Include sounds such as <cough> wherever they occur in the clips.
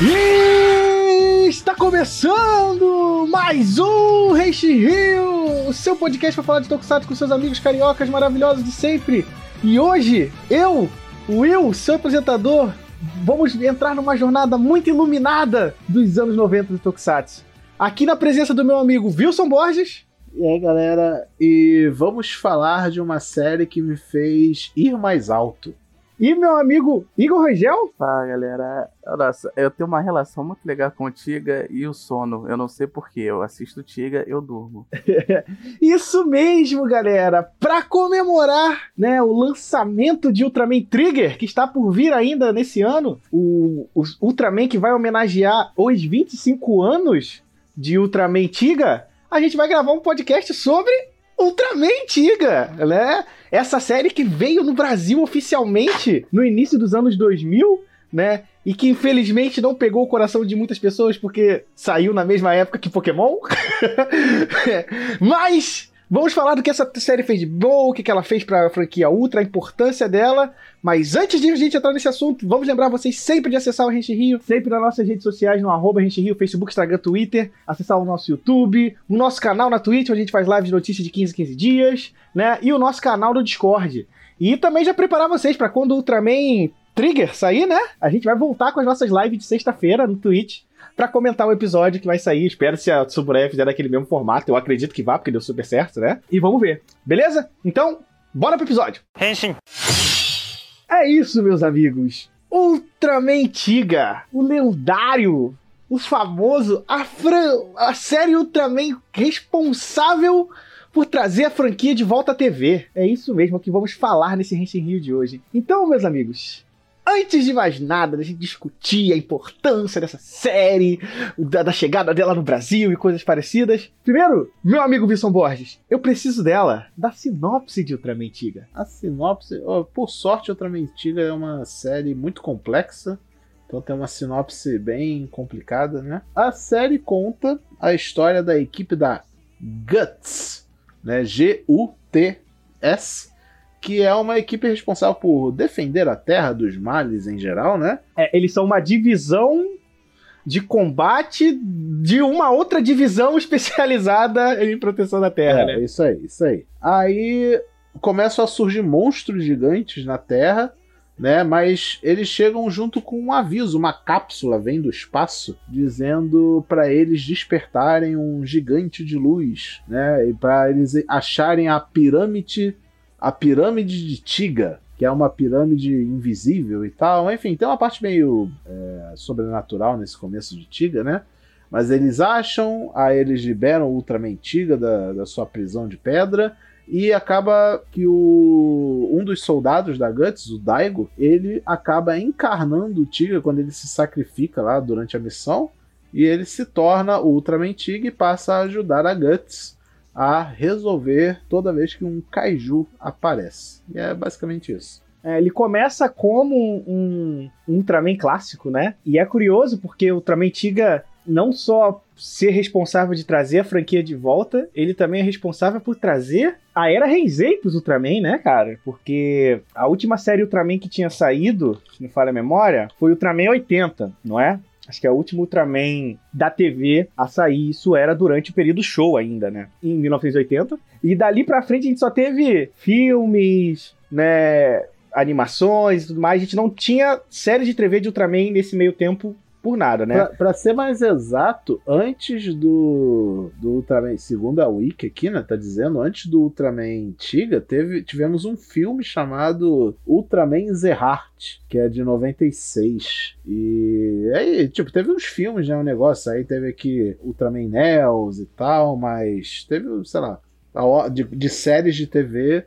E está começando mais um Reishi Rio, o seu podcast para falar de Tokusatsu com seus amigos cariocas maravilhosos de sempre. E hoje, eu, Will, seu apresentador, vamos entrar numa jornada muito iluminada dos anos 90 do Tokusatsu. Aqui na presença do meu amigo Wilson Borges. E aí, galera, e vamos falar de uma série que me fez ir mais alto. E meu amigo Igor Rangel? Fala, galera. Nossa, eu tenho uma relação muito legal com o Tiga e o sono. Eu não sei porquê. Eu assisto Tiga, eu durmo. <laughs> Isso mesmo, galera. Para comemorar, né, o lançamento de Ultraman Trigger, que está por vir ainda nesse ano, o, o Ultraman que vai homenagear os 25 anos de Ultraman Tiga, a gente vai gravar um podcast sobre Ultraman Tiga, né? Essa série que veio no Brasil oficialmente no início dos anos 2000, né? E que infelizmente não pegou o coração de muitas pessoas porque saiu na mesma época que Pokémon. <laughs> Mas Vamos falar do que essa série fez de bom, o que ela fez pra franquia Ultra, a importância dela. Mas antes de a gente entrar nesse assunto, vamos lembrar vocês sempre de acessar o Rente Rio, sempre nas nossas redes sociais, no arroba Rente Rio, Facebook, Instagram, Twitter, acessar o nosso YouTube, o nosso canal na Twitch, onde a gente faz live de notícias de 15 15 dias, né? E o nosso canal no Discord. E também já preparar vocês para quando o Ultraman Trigger sair, né? A gente vai voltar com as nossas lives de sexta-feira no Twitch para comentar o episódio que vai sair. Espero se a Tsuburaya fizer daquele mesmo formato. Eu acredito que vá, porque deu super certo, né? E vamos ver. Beleza? Então, bora pro episódio. Henshin. É isso, meus amigos. Ultraman Tiga, o lendário, o famoso, a, fran... a série Ultraman responsável por trazer a franquia de volta à TV. É isso mesmo que vamos falar nesse Henshin Rio de hoje. Então, meus amigos, Antes de mais nada, a gente discutir a importância dessa série, da, da, chegada dela no Brasil e coisas parecidas. Primeiro, meu amigo Wilson Borges, eu preciso dela, da sinopse de Ultraman Tiga. A sinopse, oh, por sorte, Ultraman Tiga é uma série muito complexa, então tem uma sinopse bem complicada, né? A série conta a história da equipe da Guts, né? G-U-T-S que é uma equipe responsável por defender a Terra dos males em geral, né? É, eles são uma divisão de combate de uma outra divisão <laughs> especializada em proteção da Terra, é, né? Isso aí, isso aí. Aí começam a surgir monstros gigantes na Terra, né? Mas eles chegam junto com um aviso, uma cápsula vem do espaço dizendo para eles despertarem um gigante de luz, né? E para eles acharem a pirâmide a pirâmide de Tiga, que é uma pirâmide invisível e tal. Enfim, tem uma parte meio é, sobrenatural nesse começo de Tiga, né? Mas eles acham, aí eles liberam o Ultraman Tiga da, da sua prisão de pedra. E acaba que o, um dos soldados da Guts, o Daigo, ele acaba encarnando o Tiga quando ele se sacrifica lá durante a missão. E ele se torna o Ultraman Tiga e passa a ajudar a Guts a resolver toda vez que um kaiju aparece. E é basicamente isso. É, ele começa como um, um, Ultraman clássico, né? E é curioso porque o Ultraman Tiga não só ser responsável de trazer a franquia de volta, ele também é responsável por trazer a era Heisei pros Ultraman, né, cara? Porque a última série Ultraman que tinha saído, se não falha a memória, foi Ultraman 80, não é? Acho que é o último Ultraman da TV a sair. Isso era durante o período show ainda, né? Em 1980. E dali pra frente a gente só teve filmes, né? Animações e tudo mais. A gente não tinha série de TV de Ultraman nesse meio tempo por nada, né? Pra, ser mais exato, antes do, do Ultraman, segundo a Wiki aqui, né, tá dizendo, antes do Ultraman Tiga, teve, tivemos um filme chamado Ultraman Zerhart, que é de 96. E aí, tipo, teve uns filmes, né, um negócio, aí teve aqui Ultraman Nels e tal, mas teve, sei lá, de, de séries de TV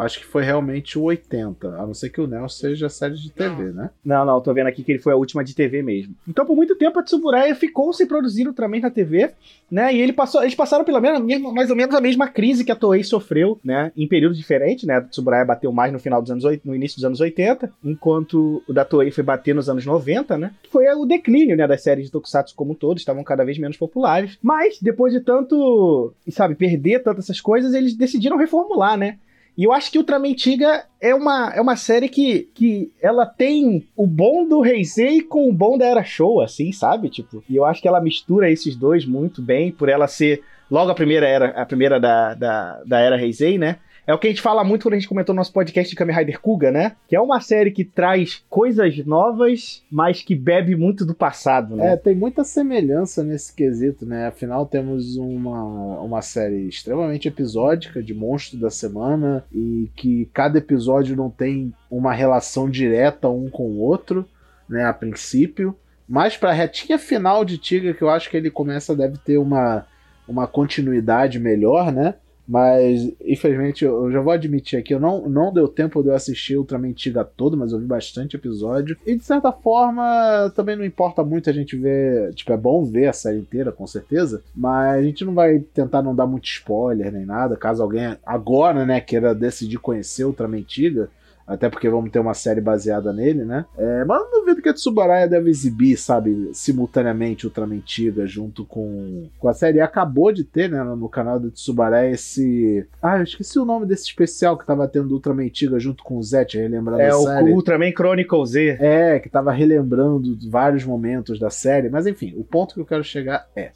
acho que foi realmente o 80. A não ser que o Neo seja série de TV, né? Não, não, tô vendo aqui que ele foi a última de TV mesmo. Então, por muito tempo, a Tsuburaya ficou sem produzir Ultraman na TV, né? E ele passou, eles passaram pela mesma, mais ou menos a mesma crise que a Toei sofreu, né? Em períodos diferentes, né? A Tsuburaya bateu mais no final dos anos 80, no início dos anos 80, enquanto o da Toei foi bater nos anos 90, né? Foi o declínio, né? Das séries de Tokusatsu como um todo, estavam cada vez menos populares. Mas, depois de tanto, sabe, perder tantas essas coisas, eles decidiram reformular, né? E eu acho que Ultraman Tiga é uma, é uma série que, que ela tem o bom do Heisei com o bom da Era Show, assim, sabe? Tipo, e eu acho que ela mistura esses dois muito bem, por ela ser logo a primeira era, a primeira da, da, da Era Heisei, né? É o que a gente fala muito quando a gente comentou no nosso podcast de Kamen Rider Kuga, né? Que é uma série que traz coisas novas, mas que bebe muito do passado, né? É, tem muita semelhança nesse quesito, né? Afinal, temos uma, uma série extremamente episódica de monstro da semana e que cada episódio não tem uma relação direta um com o outro, né? A princípio. Mas pra retinha final de Tiga, que eu acho que ele começa, deve ter uma, uma continuidade melhor, né? Mas, infelizmente, eu já vou admitir aqui, eu não, não deu tempo de eu assistir Ultraman Tiga todo, mas eu vi bastante episódio. E, de certa forma, também não importa muito a gente ver... Tipo, é bom ver a série inteira, com certeza. Mas a gente não vai tentar não dar muito spoiler nem nada. Caso alguém agora, né, queira decidir conhecer Ultraman Tiga, até porque vamos ter uma série baseada nele, né? É, mas não duvido que a Tsubaraya deve exibir, sabe, simultaneamente Ultraman Tiga junto com, com a série. E acabou de ter, né, no canal da Tsubaraya esse. Ah, eu esqueci o nome desse especial que tava tendo do Ultraman Tiga junto com o Zet, relembrando é a série. o Ultraman Chronicle Z. É, que tava relembrando vários momentos da série. Mas enfim, o ponto que eu quero chegar é.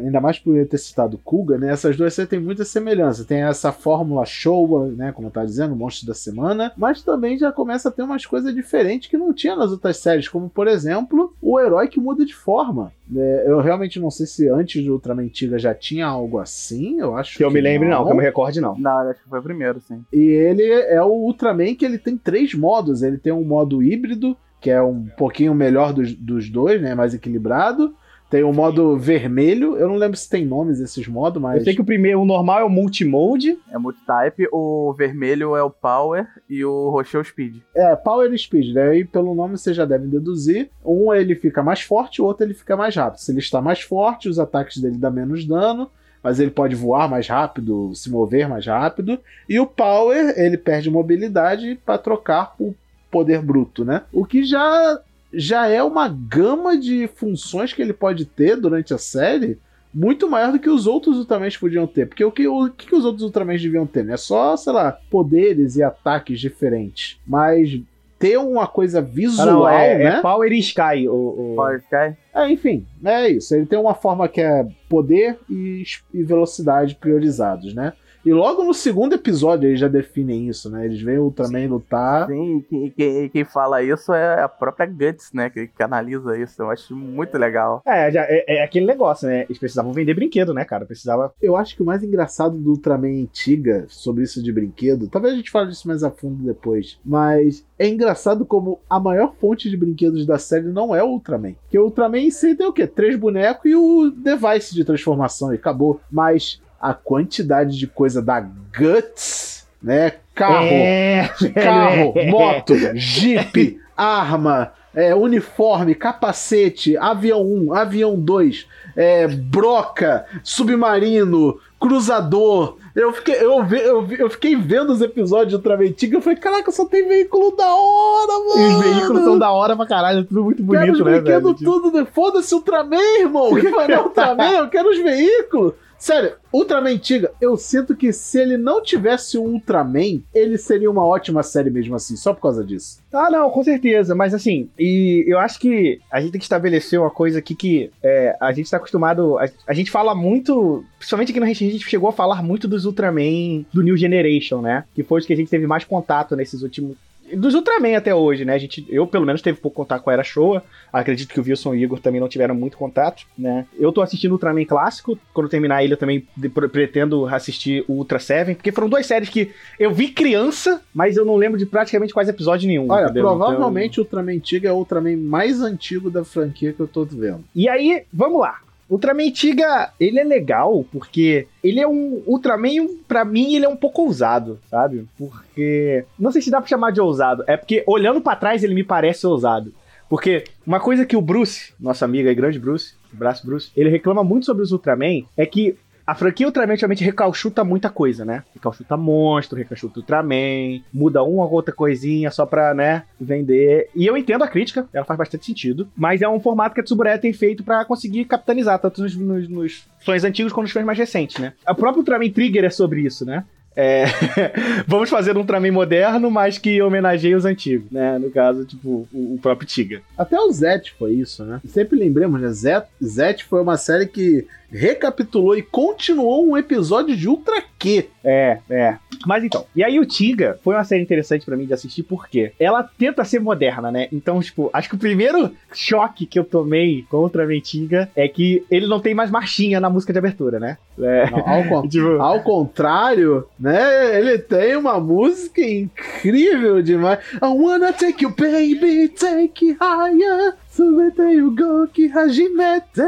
Ainda mais por ele ter citado Kuga, né? Essas duas séries têm muita semelhança. Tem essa fórmula show, né? Como tá dizendo, Monstro da Semana, mas também também já começa a ter umas coisas diferentes que não tinha nas outras séries, como por exemplo, o herói que muda de forma. É, eu realmente não sei se antes do Ultraman Tiga já tinha algo assim, eu acho que. eu me lembre, não. não, que eu me recorde, não. Não, acho que foi o primeiro, sim. E ele é o Ultraman que ele tem três modos. Ele tem um modo híbrido, que é um pouquinho melhor dos, dos dois, né? Mais equilibrado. Tem o modo vermelho, eu não lembro se tem nomes esses modos, mas. Eu sei que o primeiro, o normal é o multimode. É multitype, o vermelho é o power e o roxo é o speed. É, power e speed, daí né? pelo nome você já deve deduzir. Um ele fica mais forte, o outro ele fica mais rápido. Se ele está mais forte, os ataques dele dão menos dano, mas ele pode voar mais rápido, se mover mais rápido. E o power, ele perde mobilidade para trocar por poder bruto, né? O que já já é uma gama de funções que ele pode ter durante a série muito maior do que os outros Ultramans podiam ter. Porque o que, o, que os outros Ultramans deviam ter? É só, sei lá, poderes e ataques diferentes. Mas ter uma coisa visual, ah, não, é, né? É Power Sky. O, o... Power Sky? É, enfim, é isso. Ele tem uma forma que é poder e, e velocidade priorizados, né? E logo no segundo episódio eles já definem isso, né? Eles veem o Ultraman lutar. Sim, quem, quem, quem, fala isso é a própria Guts, né? Que, que analisa isso. Eu acho muito legal. É, já, é, é, aquele negócio, né? Eles precisavam vender brinquedo, né, cara? Precisava. Eu acho que o mais engraçado do Ultraman antiga sobre isso de brinquedo, talvez a gente fale disso mais a fundo depois, mas é engraçado como a maior fonte de brinquedos da série não é o Ultraman. Porque o Ultraman em si tem o quê? Três bonecos e o device de transformação e acabou. Mas a quantidade de coisa da Guts, né? Carro, é, carro, é. moto, jeep, arma, é, uniforme, capacete, avião 1, avião 2, é, broca, submarino, cruzador. Eu fiquei, eu, vi, eu, eu fiquei vendo os episódios de Ultraman Tiga e falei, caraca, só tem veículo da hora, mano. Os veículos são da hora pra caralho, é tudo muito bonito, quero né, velho? tudo, né? foda-se Ultraman, irmão. Que vai dar Ultraman, eu quero os veículos. Sério, Ultraman Tiga, eu sinto que se ele não tivesse um Ultraman, ele seria uma ótima série mesmo assim, só por causa disso. Ah, não, com certeza. Mas assim, e eu acho que a gente tem que estabelecer uma coisa aqui que é, a gente tá acostumado. A, a, gente fala muito. Principalmente aqui no Rente, a gente chegou a falar muito dos Ultraman do New Generation, né? Que foi os que a gente teve mais contato nesses últimos dos Ultraman até hoje, né? A gente, eu, pelo menos, teve pouco contato com a Era Showa. Acredito que o Wilson e o Igor também não tiveram muito contato, né? Eu tô assistindo o Ultraman clássico. Quando terminar ele, eu também pretendo assistir o Ultra Seven, porque foram duas séries que eu vi criança, mas eu não lembro de praticamente quase episódio nenhum. Olha, entendeu? provavelmente então... o Ultraman antigo é o Ultraman mais antigo da franquia que eu tô vendo. E aí, vamos lá. Ultraman Tiga, ele é legal porque ele é um Ultraman, para mim, ele é um pouco ousado, sabe? Porque não sei se dá para chamar de ousado, é porque olhando para trás ele me parece ousado. Porque uma coisa que o Bruce, nosso amigo aí, grande Bruce, abraço Bruce, ele reclama muito sobre os Ultraman é que a franquia Ultraman ultimamente recalchuta muita coisa, né? Recalchuta monstro, recalchuta Ultraman, muda uma ou outra coisinha só pra, né, vender. E eu entendo a crítica, ela faz bastante sentido, mas é um formato que a Tsuburaya tem feito para conseguir capitalizar, tanto nos, nos, nos antigos quanto nos sonhos mais recentes, né? A própria Ultraman Trigger é sobre isso, né? é, <laughs> vamos fazer um Ultraman moderno, mas que homenageie os antigos, né? No caso, tipo, o, o próprio Tiga. Até o Zet foi isso, né? Sempre lembremos, né? Zet, Zet foi uma série que recapitulou e continuou um episódio de Ultra Q. É, é. Mas então, e aí o Tiga foi uma série interessante para mim de assistir porque ela tenta ser moderna, né? Então, tipo, acho que o primeiro choque que eu tomei contra a Tiga é que ele não tem mais marchinha na música de abertura, né? É. Não, ao, con <laughs> tipo... ao, contrário, né? Ele tem uma música incrível demais. I wanna take you, baby, take it higher. Subete Goki Hajimete.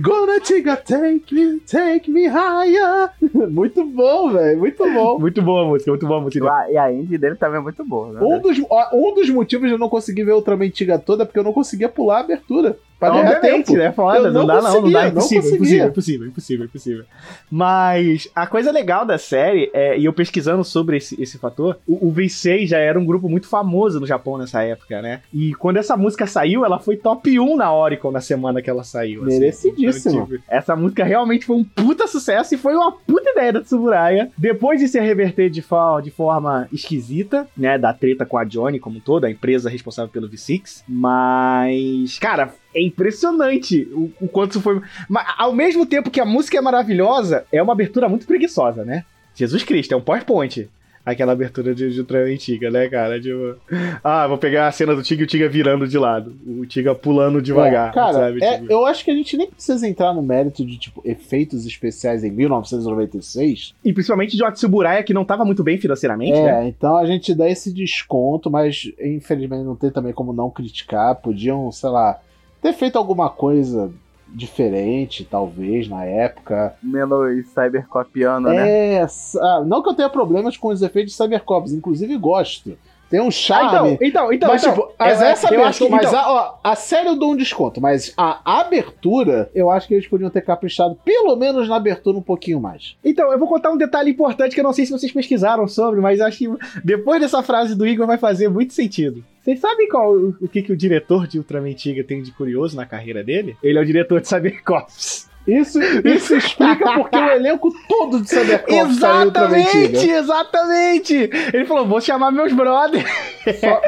Gonna Tiga take me, take me higher. <laughs> Muito bom, velho. Muito bom. Muito boa a música, muito boa a música. E a indie dele também é muito boa, né? Um dos, um dos motivos de eu não conseguir ver Ultraman Tiga toda é porque eu não conseguia pular a abertura. Pra não, tempo. né? Foda, não, não dá não, não dá, impossível, impossível, impossível, impossível, impossível. Mas a coisa legal da série, é, e eu pesquisando sobre esse, esse fator, o, o V6 já era um grupo muito famoso no Japão nessa época, né? E quando essa música saiu, ela foi top 1 na Oricon na semana que ela saiu. Assim. Merecidíssimo. Então, tipo, essa música realmente foi um puta sucesso e foi uma puta ideia da Tsuburaya. Depois de se reverter de, fo de forma esquisita, né? Da treta com a Johnny como toda, a empresa responsável pelo V6. Mas, cara, é impressionante o, o quanto isso foi. Mas, ao mesmo tempo que a música é maravilhosa, é uma abertura muito preguiçosa, né? Jesus Cristo, é um PowerPoint aquela abertura de, de Ultraman antiga, né, cara? Tipo, ah, vou pegar a cena do Tiga e o Tiga virando de lado. O Tiga pulando devagar, é, cara, sabe? É, tipo... Eu acho que a gente nem precisa entrar no mérito de, tipo, efeitos especiais em 1996. E principalmente de Otsuburaya, que não tava muito bem financeiramente, é, né? então a gente dá esse desconto, mas infelizmente não tem também como não criticar. Podiam, sei lá, ter feito alguma coisa diferente, talvez, na época. Menos cybercopiano, né? É, não que eu tenha problemas com os efeitos de cybercops, inclusive gosto. Tem um charme. Ah, então, então, então. Mas, então, tipo, mas essa eu abertura, acho que, mas então, a, ó, a série eu dou um desconto, mas a abertura, eu acho que eles podiam ter caprichado, pelo menos na abertura, um pouquinho mais. Então, eu vou contar um detalhe importante que eu não sei se vocês pesquisaram sobre, mas acho que depois dessa frase do Igor vai fazer muito sentido. Vocês sabem qual o, que, que o diretor de Ultraman Tiga tem de curioso na carreira dele? Ele é o diretor de Cybercops. Isso, isso explica porque o elenco todo de Cybercops Exatamente, exatamente. Ele falou, vou chamar meus brothers.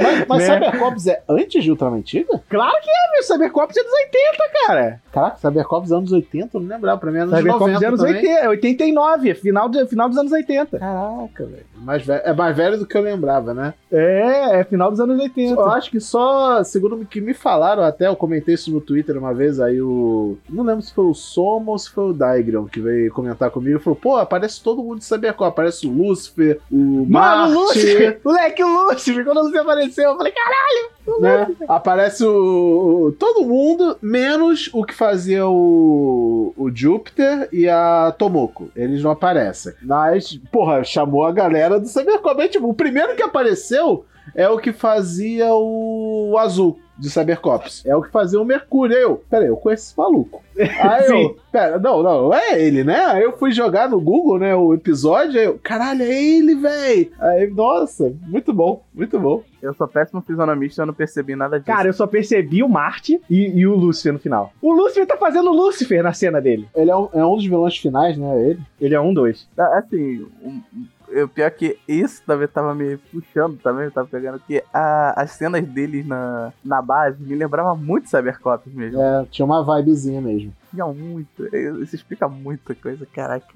Mas mas né? Cybercops é antes de Ultraman Tiga? Claro que é, meu. Cybercops é dos 80, cara. Caraca, Cybercops anos 80, eu não lembrava. Pra mim é anos Cybercops 90 anos também. 80, 89, final, de, final dos anos 80. Caraca, velho. Mais velho, é mais velho do que eu lembrava, né? É, é final dos anos 80. Eu acho que só, segundo o que me falaram até, eu comentei isso no Twitter uma vez, aí o... Não lembro se foi o Somo se foi o Daigron que veio comentar comigo e falou, pô, aparece todo mundo de Cybercops. Aparece o Lúcifer, o Mano, o Marte... Lúcifer! <laughs> Moleque, o Lúcifer! Quando o Lúcifer apareceu, eu falei, caralho! né? Aparece o, o- todo mundo, menos o que fazia o, o Júpiter e a Tomoko. Eles não aparecem. Mas, porra, chamou a galera do Cybercop. Tipo, o primeiro que apareceu é o que fazia o, azul de Cybercops. É o que fazia o Mercúrio. Aí eu, peraí, eu conheço esse maluco. Aí eu, <laughs> pera, não, não, é ele, né? Aí eu fui jogar no Google, né, o episódio, aí eu, caralho, é ele, véi. Aí, nossa, muito bom, muito bom. Eu sou péssimo fisionomista, eu não percebi nada disso. Cara, eu só percebi o Marte e, e o Lúcifer no final. O Lúcifer tá fazendo o Lúcifer na cena dele. Ele é um, é um dos vilões finais, né? Ele. Ele é um, dois. Ah, Assim, um, eu, pior que isso também tava me puxando também, tava pegando que a- as cenas deles na, na base me lembrava muito Cybercops mesmo. É, tinha uma vibezinha mesmo. Tinha muito. Isso explica muita coisa, caraca.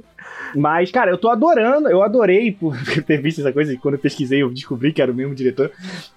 Mas, cara, eu tô adorando, eu adorei por <laughs> ter visto essa coisa, e quando eu pesquisei eu descobri que era o mesmo diretor.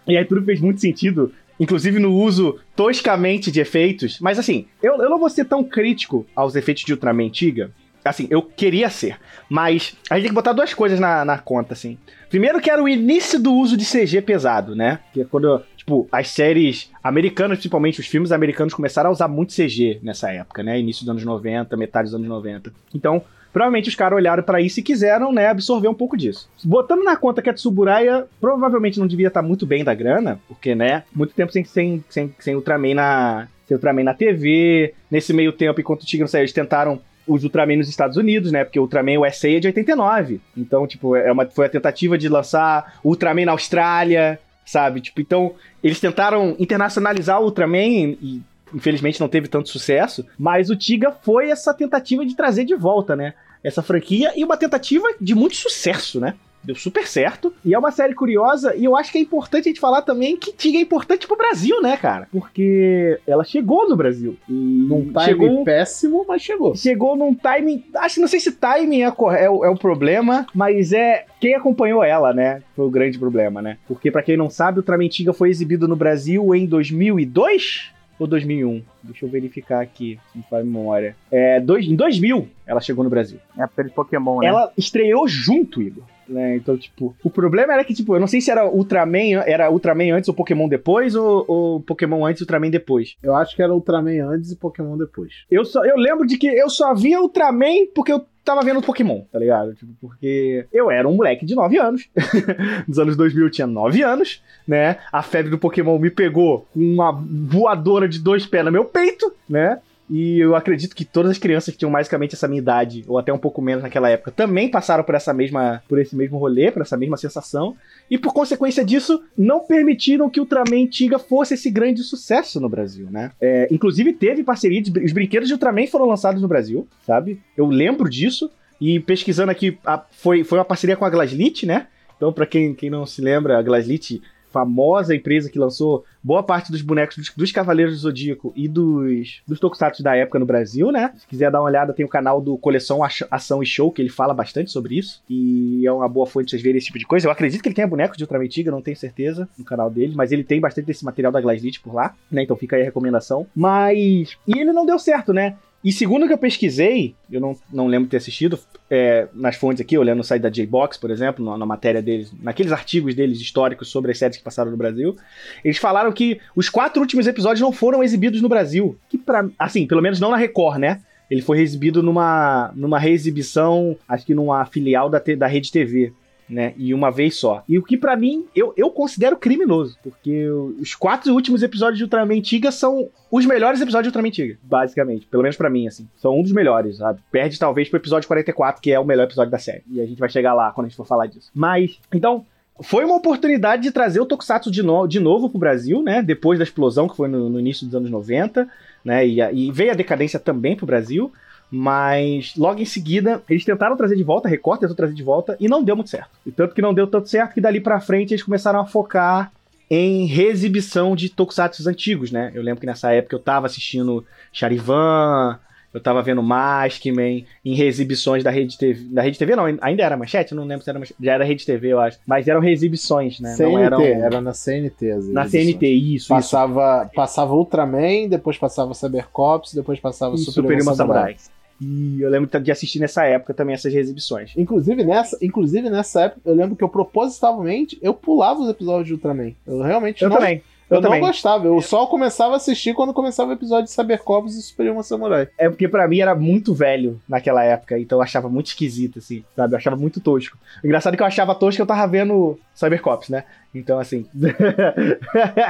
E aí tudo fez muito sentido, inclusive no uso toscamente de efeitos. Mas assim, eu, eu não vou ser tão crítico aos efeitos de Ultraman antiga. Assim, eu queria ser. Mas a gente tem que botar duas coisas na, na conta, assim. Primeiro que era o início do uso de CG pesado, né? Que é quando, tipo, as séries americanas, principalmente os filmes americanos, começaram a usar muito CG nessa época, né? Início dos anos 90, metade dos anos 90. Então, provavelmente os caras olharam pra isso e quiseram, né, absorver um pouco disso. Botando na conta que a Tsuburaya provavelmente não devia estar muito bem da grana, porque, né, muito tempo sem, sem, sem, sem Ultraman na. Sem Ultraman na TV. Nesse meio tempo, enquanto o Tigre saiu, eles tentaram os Ultraman nos Estados Unidos, né? Porque o Ultraman USA é de 89. Então, tipo, é uma, foi a tentativa de lançar Ultraman na Austrália, sabe? Tipo, então, eles tentaram internacionalizar o Ultraman e infelizmente não teve tanto sucesso, mas o Tiga foi essa tentativa de trazer de volta, né? Essa franquia e uma tentativa de muito sucesso, né? Deu super certo. E é uma série curiosa. E eu acho que é importante a gente falar também que Tiga é importante pro Brasil, né, cara? Porque ela chegou no Brasil. E Num time chegou, péssimo, mas chegou. chegou num timing. Acho que não sei se timing é, é o, é o problema, mas é quem acompanhou ela, né? Foi o grande problema, né? Porque, pra quem não sabe, o Ultraman Tiga foi exibido no Brasil em 2002 ou 2001? Deixa eu verificar aqui, se me faz memória. É, dois, em 2000 ela chegou no Brasil. É a Pokémon, né? Ela estreou junto, Igor. Né? Então, tipo, o problema era que, tipo, eu não sei se era Ultraman, era Ultraman antes ou Pokémon depois, ou, ou Pokémon antes e Ultraman depois. Eu acho que era Ultraman antes e Pokémon depois. Eu, só, eu lembro de que eu só via Ultraman porque eu tava vendo Pokémon, tá ligado? Tipo, porque eu era um moleque de 9 anos. <laughs> Nos anos 2000 eu tinha 9 anos, né? A febre do Pokémon me pegou com uma voadora de dois pés no meu peito, né? E eu acredito que todas as crianças que tinham basicamente essa minha idade, ou até um pouco menos naquela época, também passaram por essa mesma, por esse mesmo rolê, por essa mesma sensação. E por consequência disso, não permitiram que Ultraman Tiga fosse esse grande sucesso no Brasil, né? É, inclusive teve parceria, de, os brinquedos de Ultraman foram lançados no Brasil, sabe? Eu lembro disso. E pesquisando aqui, a- foi, foi uma parceria com a Glaslit, né? Então, pra quem, quem não se lembra, a Glaslit, famosa empresa que lançou boa parte dos bonecos dos, dos Cavaleiros do Zodíaco e dos, dos Tokusatsu da época no Brasil, né? Se quiser dar uma olhada, tem o canal do Coleção Ação e Show, que ele fala bastante sobre isso. E é uma boa fonte de vocês verem esse tipo de coisa. Eu acredito que ele tenha bonecos de Ultraman Tiga, não tenho certeza, no canal dele, mas ele tem bastante desse material da Glaslit por lá, né? Então fica aí a recomendação. Mas. E ele não deu certo, né? E segundo que eu pesquisei, eu não, não lembro de ter assistido, é, nas fontes aqui, olhando no site da J-Box, por exemplo, na, na matéria deles, naqueles artigos deles históricos sobre as séries que passaram no Brasil, eles falaram que os quatro últimos episódios não foram exibidos no Brasil. Que pra, assim, pelo menos não na Record, né? Ele foi exibido numa, numa reexibição, acho que numa filial da, da Rede TV. Né, e uma vez só. E o que pra mim, eu, eu considero criminoso. Porque os quatro últimos episódios de Ultraman Tiga são os melhores episódios de Ultraman Tiga, basicamente. Pelo menos pra mim, assim. São um dos melhores, sabe? Perde talvez pro episódio 44, que é o melhor episódio da série. E a gente vai chegar lá quando a gente for falar disso. Mas, então, foi uma oportunidade de trazer o Tokusatsu de, no- de novo pro Brasil, né? Depois da explosão que foi no, no início dos anos 90, né? E, e veio a decadência também pro Brasil. Mas logo em seguida, eles tentaram trazer de volta, a Record tentou trazer de volta, e não deu muito certo. E tanto que não deu tanto certo que dali pra frente eles começaram a focar em reexibição de tokusatsu antigos, né? Eu lembro que nessa época eu tava assistindo Charivan, eu tava vendo Maskman, em reexibições da Rede TV. Da Rede TV não, ainda era manchete, não lembro se era manchete. Já era Rede TV, eu acho. Mas eram reexibições, né? CNT, não eram. era na CNT. As Na. CNT, isso, isso. Passava, passava Ultraman, depois passava Cybercops, depois passava E Super, Super Samurai. Samurai. E eu lembro de assistir nessa época também essas reexibições. Inclusive nessa, inclusive nessa época, eu lembro que eu propositalmente eu pulava os episódios de Ultraman. Eu realmente Eu não, também. eu Eu não também. gostava. Eu só começava a assistir quando começava o episódio de Cybercops e Super Emo Samurai. É porque pra mim era muito velho naquela época, então eu achava muito esquisito, assim, sabe? Eu achava muito tosco. O engraçado é que eu achava tosco que eu tava vendo Cybercops, né? Então, assim.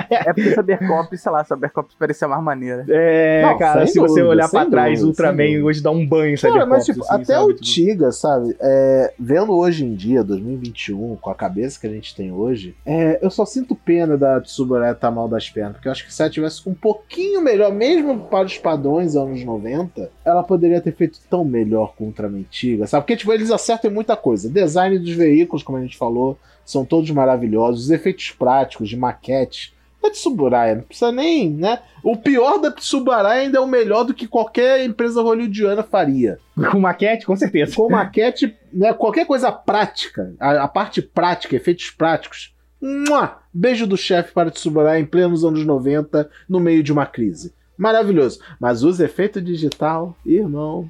É porque <laughs> Cybercops, sei lá, Cybercops parecia mais maneira. é, Não, cara, se você dúvida, olhar sem pra trás, dúvida, Ultraman sem dúvida. hoje dá um banho em Cara, Cybercops. mas tipo, assim, até sabe? o Tiga, sabe? É, vendo hoje em dia, 2021, com a cabeça que a gente tem hoje, é, eu só sinto pena da Tsuburaya estar mal das pernas, porque eu acho que se ela tivesse um pouquinho melhor, mesmo para os padrões anos 90, ela poderia ter feito tão melhor com o Ultraman Tiga, sabe? Porque tipo, eles acertam em muita coisa. Design dos veículos, como a gente falou, são todos maravilhosos. Os efeitos práticos de maquete. Da Tsuburaya, não precisa nem, né? O pior da Tsuburaya ainda é o melhor do que qualquer empresa hollywoodiana faria Com maquete, com certeza. com maquete, né, qualquer coisa prática, a, a parte prática, efeitos práticos. Mua! Beijo do chefe para Tsuburaya em plenos anos 90, no meio de uma crise. Maravilhoso. Mas os efeitos digital, irmão.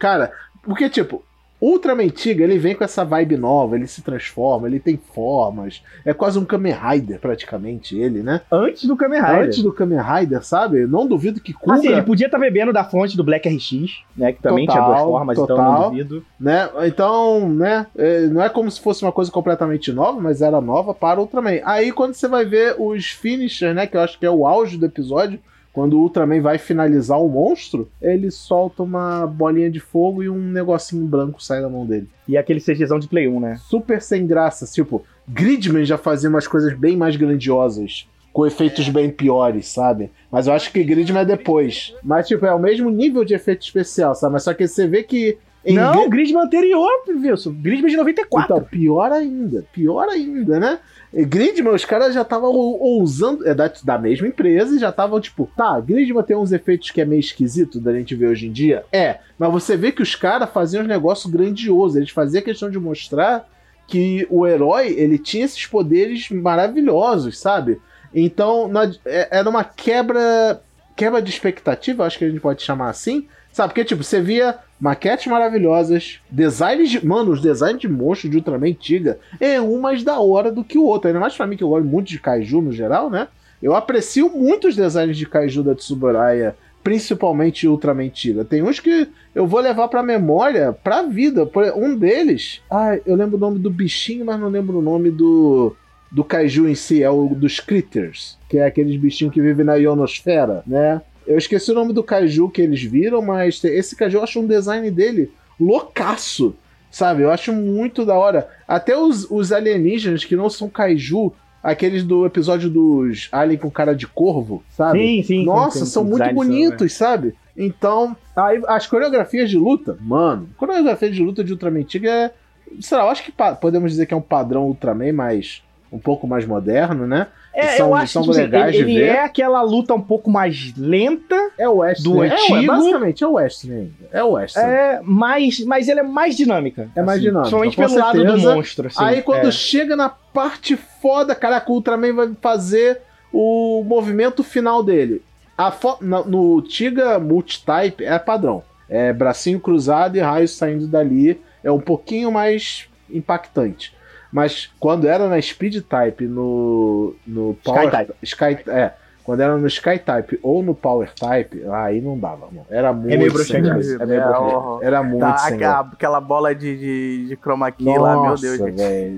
Cara, porque tipo, Ultraman Tiga, ele vem com essa vibe nova, ele se transforma, ele tem formas. É quase um Kamen Rider, praticamente, ele, né? Antes do Kamen Rider. Antes do Kamen Rider, sabe? Não duvido que Kuga... Assim, ele podia estar bebendo da fonte do Black RX, né? Que também Total, tinha duas formas, então total. não duvido. né? Então, né? é, Não é como se fosse uma coisa completamente nova, mas era nova para o Ultraman. Aí quando você vai ver os finishers, né? Que eu acho que é o auge do episódio. Quando o Ultraman vai finalizar o monstro, ele solta uma bolinha de fogo e um negocinho branco sai da mão dele. E aquele CGzão de Play 1, né? Super sem graça. Tipo, Gridman já fazia umas coisas bem mais grandiosas com efeitos bem piores, sabe? Mas eu acho que Gridman é depois. Mas, tipo, é o mesmo nível de efeito especial, sabe? Mas só que você vê que. em Não, o Gridman anterior, Wilson. Gridman de 94. Então, pior ainda. Pior ainda, né? Gridman, os caras já estavam ou- ousando. É da, da mesma empresa e já estavam, tipo, tá, Gridman tem uns efeitos que é meio esquisito da gente ver hoje em dia. É. Mas você vê que os caras faziam um negócio grandioso. Eles faziam questão de mostrar que o herói, ele tinha esses poderes maravilhosos, sabe? Então, na- é- era uma quebra. Quebra de expectativa, acho que a gente pode chamar assim. Sabe? Porque, tipo, você via maquetes maravilhosas, designs de. Mano, os designs de monstro de Ultraman antiga é um mais da hora do que o outro. Ainda mais pra mim, que eu gosto muito de Kaiju no geral, né? Eu aprecio muito os designs de Kaiju da Tsuburaya, principalmente Ultraman antiga. Tem uns que eu vou levar pra memória, pra vida. Um deles. Ah, eu lembro o nome do bichinho, mas não lembro o nome do. Do kaiju em si, é o dos Critters, que é aqueles bichinhos que vivem na ionosfera, né? Eu esqueci o nome do kaiju que eles viram, mas esse kaiju eu acho um design dele loucaço, sabe? Eu acho muito da hora. Até os, os alienígenas que não são kaiju, aqueles do episódio dos Alien com cara de corvo, sabe? Sim, sim. Nossa, sim, sim, são sim, muito bonitos, sabe? Então, aí, as coreografias de luta, mano, coreografia de luta de Ultraman antiga é. Sei lá, eu acho que podemos dizer que é um padrão Ultraman, mas um pouco mais moderno, né? É, São- eu acho são que tipo assim, legais ele, de ele ver. é aquela luta um pouco mais lenta, É o West Do é, antigo. É, basicamente, é o West ainda. É o West. é, mais, mas ele é mais dinâmica. É mais assim, dinâmica, com pelo lado do certeza. monstro. Assim, Aí quando é. chega na parte foda, caraca, o Ultraman vai fazer o movimento final dele. A no Tiga Multitype é padrão. É bracinho cruzado e raios saindo dali. É um pouquinho mais impactante. Mas quando era na Speed Type, no, no Power Sky Sky, é, quando era no Sky Type ou no Power Type, aí não dava, mano. Era muito meio sem graça. mesmo. É meio É, broxante. ó, Era muito Tá, sem aquela, aquela bola de, de, de chroma key lá, meu Deus.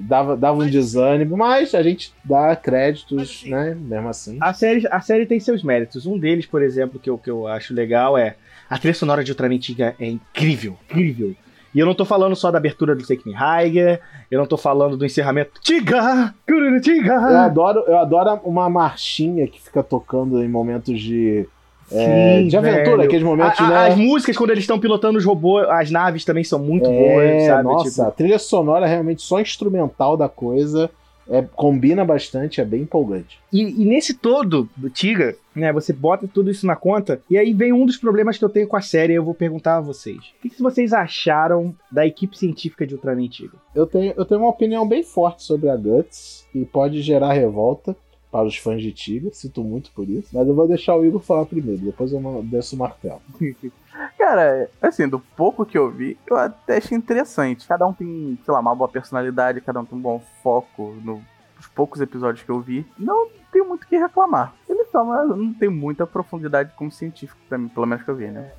Dava, dava um desânimo, mas a gente dá créditos, né? Mesmo assim. A série, a série tem seus méritos. Um deles, por exemplo, que eu, que eu acho legal é a trilha sonora de Ultraman Tiga é incrível, incrível. E eu não tô falando só da abertura do Take Me Higher, eu não tô falando do encerramento Tiga, Kururu Eu Tiga. adoro, eu adoro uma marchinha que fica tocando em momentos de, é, Sim, de aventura, velho. aqueles momentos, A- a- né? As músicas, quando eles estão pilotando os robôs, as naves também são muito É, boas, sabe? nossa, Tipo, a trilha sonora é realmente só instrumental da coisa. É, combina bastante, é bem empolgante. E, e nesse todo do Tiga, né, você bota tudo isso na conta, e aí vem um dos problemas que eu tenho com a série, e eu vou perguntar a vocês. O que, que vocês acharam da equipe científica de Ultraman Tiga? Eu tenho, eu tenho uma opinião bem forte sobre a Guts e pode gerar revolta para os fãs de Tiga, sinto muito por isso. Mas eu vou deixar o Igor falar primeiro, depois eu desço o martelo. <laughs> Cara, assim, do pouco que eu vi, eu até achei interessante. Cada um tem, sei lá, uma boa personalidade, cada um tem um bom foco no- nos poucos episódios que eu vi. Não tenho muito o que reclamar. Eles são, mas não tem muita profundidade como científico pra mim, pelo menos que eu vi, né?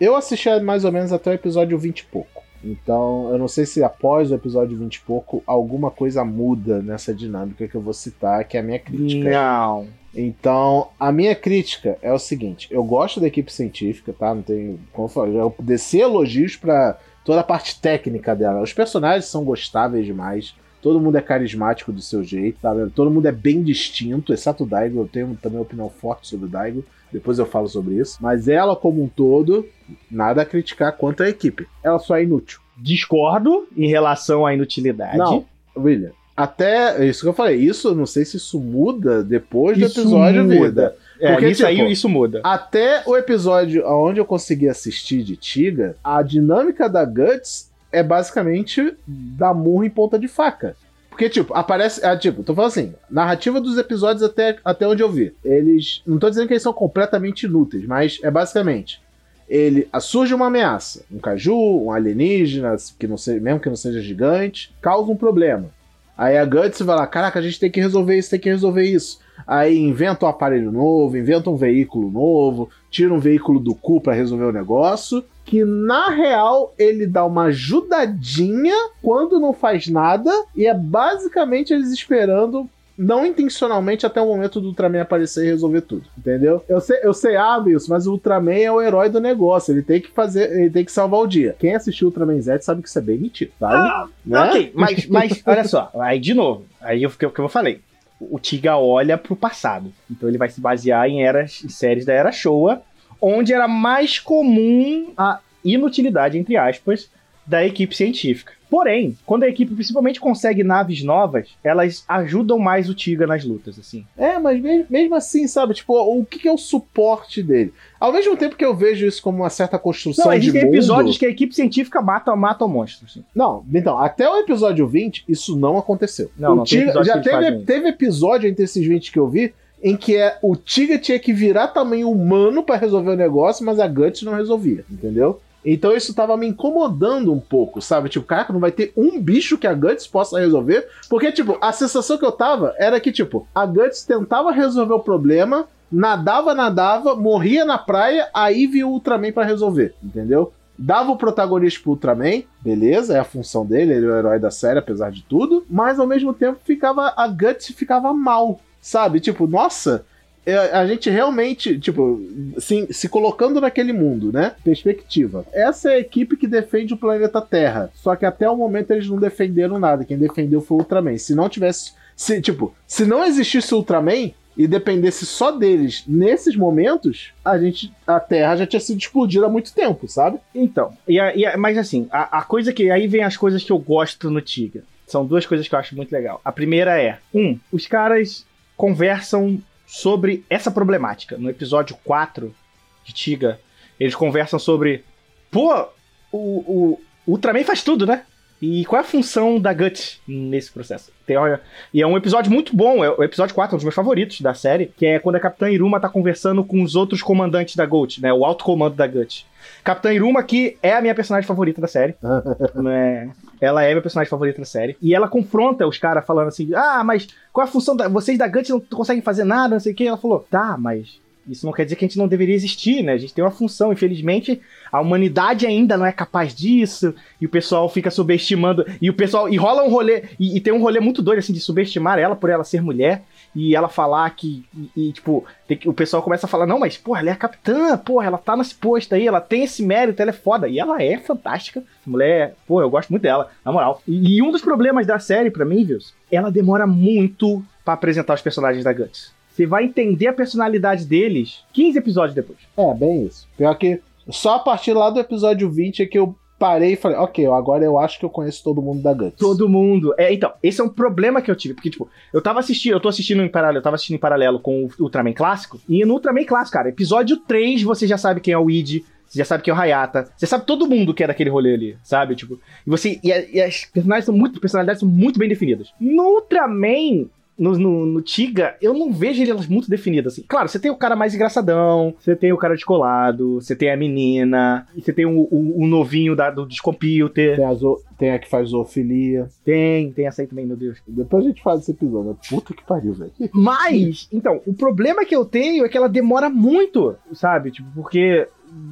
Eu assisti mais ou menos até o episódio 20 e pouco. Então, eu não sei se após o episódio 20 e pouco alguma coisa muda nessa dinâmica que eu vou citar, que é a minha crítica. Não. Então, a minha crítica é o seguinte: eu gosto da equipe científica, tá? Não tenho. Como falei, eu descer elogios pra toda a parte técnica dela. Os personagens são gostáveis demais. Todo mundo é carismático do seu jeito, sabe? Todo mundo é bem distinto, exceto o Daigo. Eu tenho também uma opinião forte sobre o Daigo. Depois eu falo sobre isso. Mas ela, como um todo, nada a criticar quanto à equipe. Ela só é inútil. Discordo em relação à inutilidade. Não, William. Até isso que eu falei, isso não sei se isso muda depois do Isso episódio muda. Vida. É, Porque, isso aí tipo, isso muda. Até o episódio onde eu consegui assistir de Tiga, a dinâmica da Guts é basicamente dar murro em ponta de faca. Porque, tipo, aparece. Ah, tipo, tô falando assim, narrativa dos episódios até, até onde eu vi. Eles. Não tô dizendo que eles são completamente inúteis, mas é basicamente. Ele ah, surge uma ameaça. Um caju, um alienígena, que não seja, mesmo que não seja gigante, causa um problema. Aí a Guts vai lá, caraca, a gente tem que resolver isso, tem que resolver isso. Aí inventa um aparelho novo, inventa um veículo novo, tira um veículo do cu pra resolver o negócio. Que na real ele dá uma ajudadinha quando não faz nada, e é basicamente eles esperando. Não intencionalmente até o momento do Ultraman aparecer e resolver tudo, entendeu? Eu sei, eu sei, ah, Wilson, mas o Ultraman é o herói do negócio, ele tem que fazer, ele tem que salvar o dia. Quem assistiu Ultraman Z sabe que isso é bem mentido, sabe? Né? Ok, mas, mas <laughs> olha só, aí de novo, aí eu, que que eu falei. o Tiga olha pro passado. Então ele vai se basear em eras, em séries da era Showa, onde era mais comum a inutilidade, entre aspas, da equipe científica. Porém, quando a equipe principalmente consegue naves novas, elas ajudam mais o Tiga nas lutas, assim. É, mas mesmo assim, sabe? Tipo, o que é o suporte dele? Ao mesmo tempo que eu vejo isso como uma certa construção Não, de existem mundo... episódios que a equipe científica mata, mata o monstro, assim. Não, então, até o episódio 20, isso não aconteceu. Não, O não, Tiga- já teve, teve episódio entre esses 20 que eu vi em que é, o Tiga tinha que virar tamanho humano pra resolver o negócio, mas a Guts não resolvia, entendeu? Então isso tava me incomodando um pouco, sabe? Tipo, caraca, não vai ter um bicho que a Guts possa resolver. Porque, tipo, a sensação que eu tava era que, tipo, a Guts tentava resolver o problema, nadava, nadava, morria na praia, aí viu o Ultraman pra resolver, entendeu? Dava o protagonista pro Ultraman, beleza, é a função dele, ele é o herói da série, apesar de tudo, mas ao mesmo tempo ficava. A Guts ficava mal, sabe? Tipo, nossa, é, a gente realmente, tipo, se, se colocando naquele mundo, né? Perspectiva. Essa é a equipe que defende o planeta Terra. Só que até o momento eles não defenderam nada. Quem defendeu foi o Ultraman. Se não tivesse. Se, tipo, se não existisse o Ultraman e dependesse só deles nesses momentos, a gente. A Terra já tinha sido explodida há muito tempo, sabe? Então, e a- e a- mas assim, a, a coisa que. Aí vem as coisas que eu gosto no Tiga. São duas coisas que eu acho muito legal. A primeira é: um, os caras conversam sobre essa problemática. No episódio 4 de Tiga, eles conversam sobre. Pô, o, o, Ultraman faz tudo, né? E qual é a função da Guts nesse processo? Tem, olha, e é um episódio muito bom, é o episódio 4, um dos meus favoritos da série, que é quando a Capitã Iruma tá conversando com os outros comandantes da GOAT, né? O alto comando da GUT. Capitã Iruma, que é a minha personagem favorita da série. né? <laughs> Ela é minha personagem favorita da série. E ela confronta os caras falando assim: Ah, mas qual é a função da. Vocês da GUT não conseguem fazer nada, não sei o que. Ela falou: Tá, mas isso não quer dizer que a gente não deveria existir, né? A gente tem uma função. Infelizmente, a humanidade ainda não é capaz disso. E o pessoal fica subestimando. E o pessoal. E rola um rolê. E, e tem um rolê muito doido, assim, de subestimar ela por ela ser mulher. E ela falar que. E, e, tipo, que- o pessoal começa a falar: Não, mas, porra, ela é a capitã. Porra, ela tá nesse posto aí. Ela tem esse mérito. Ela é foda. E ela é fantástica. Essa mulher. Pô, eu gosto muito dela, na moral. E, e um dos problemas da série, pra mim, Vils, ela demora muito pra apresentar os personagens da Guts. Você vai entender a personalidade deles 15 episódios depois. É, bem isso. Pior que só a partir lá do episódio 20 é que eu parei e falei, ok, agora eu acho que eu conheço todo mundo da Guts. Todo mundo. É, então, esse é um problema que eu tive. Porque, tipo, eu tava assistindo, eu tô assistindo em paralelo, eu tava assistindo em paralelo com o Ultraman clássico. E no Ultraman clássico, cara, episódio 3 você já sabe quem é o Id. Você já sabe quem é o Hayata. Você sabe todo mundo que é daquele rolê ali, sabe? Tipo, e você. E, e as personagens são muito. personalidades são muito bem definidas. No Ultraman. No, no, no Tiga, eu não vejo elas muito definidas, assim. Claro, você tem o cara mais engraçadão, você tem o cara descolado, você tem a menina, e você tem o, o, o novinho da, do descomputer. Tem, a zo- tem a que faz zoofilia. Tem, tem essa aí também, meu Deus. Depois a gente faz esse episódio. né? Puta que pariu, velho. Mas, então, o problema que eu tenho é que ela demora muito, sabe? Tipo, porque,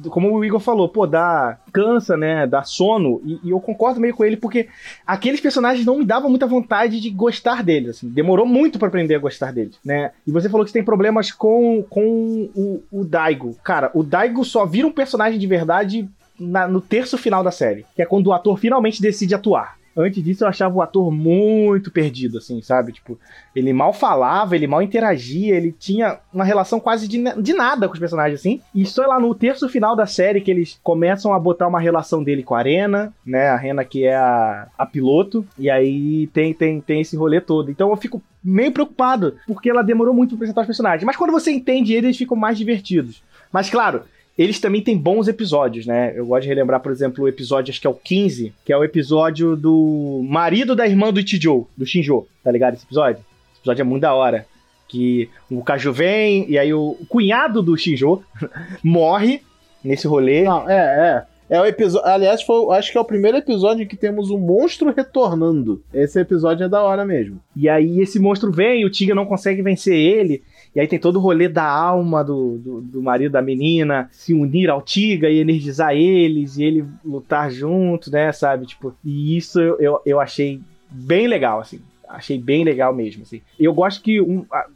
como o Igor falou, pô, dá. cansa, né? Dá sono. E, e eu concordo meio com ele, porque aqueles personagens não me davam muita vontade de gostar deles, assim. Demorou muito pra aprender a gostar deles, né? E você falou que você tem problemas com, com o, o Daigo. Cara, o Daigo só vira um personagem de verdade na- no terço final da série, que é quando o ator finalmente decide atuar. Antes disso, eu achava o ator muito perdido, assim, sabe? Tipo, ele mal falava, ele mal interagia, ele tinha uma relação quase de, de nada com os personagens, assim. E só lá no terço final da série que eles começam a botar uma relação dele com a Arena, né? A Arena que é a, a piloto. E aí tem, tem, tem esse rolê todo. Então eu fico meio preocupado, porque ela demorou muito pra apresentar os personagens. Mas quando você entende eles, eles ficam mais divertidos. Mas claro, eles também têm bons episódios, né? Eu gosto de relembrar, por exemplo, o episódio, acho que é o 15, que é o episódio do marido da irmã do Ichijo, do Shinjo, tá ligado esse episódio? Esse episódio é muito da hora. Que o Kaju vem, e aí o cunhado do Shinjo <laughs> morre nesse rolê. Não, é, é. É o episódio. Aliás, foi, acho que é o primeiro episódio em que temos um monstro retornando. Esse episódio é da hora mesmo. E aí esse monstro vem, o Tiga não consegue vencer ele. E aí tem todo o rolê da alma do, do, do marido da menina se unir ao Tiga e energizar eles e ele lutar junto, né, sabe? Tipo, e isso eu, eu, eu achei bem legal, assim. Achei bem legal mesmo, assim. Eu gosto que um, a-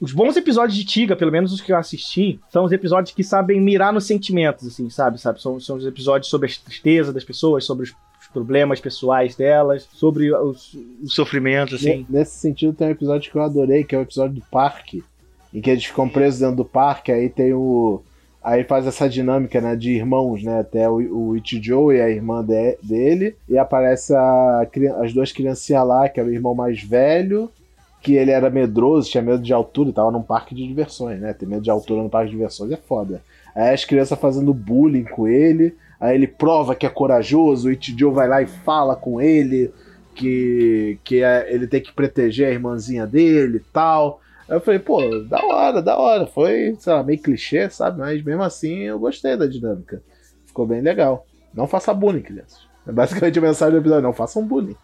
Os bons episódios de Tiga, pelo menos os que eu assisti, são os episódios que sabem mirar nos sentimentos, assim, sabe? sabe? São, são os episódios sobre a tristeza das pessoas, sobre os problemas pessoais delas, sobre os, os sofrimentos, assim. Nesse sentido, tem um episódio que eu adorei, que é o episódio do parque, em que eles ficam presos dentro do parque, aí tem o. Aí faz essa dinâmica, né, de irmãos, né, até o, o Ichijo e a irmã de, dele, e aparece a, as duas criancinhas lá, que era o irmão mais velho, que ele era medroso, tinha medo de altura e tava num parque de diversões, né, ter medo de altura no parque de diversões é foda. Aí as crianças fazendo bullying com ele, aí ele prova que é corajoso, o Ichijo vai lá e fala com ele que, que é, ele tem que proteger a irmãzinha dele e tal. Aí eu falei, pô, da hora, da hora. Foi, sei lá, meio clichê, sabe? Mas mesmo assim eu gostei da dinâmica. Ficou bem legal. Não faça bullying, crianças. É basicamente a mensagem do episódio, não façam bullying.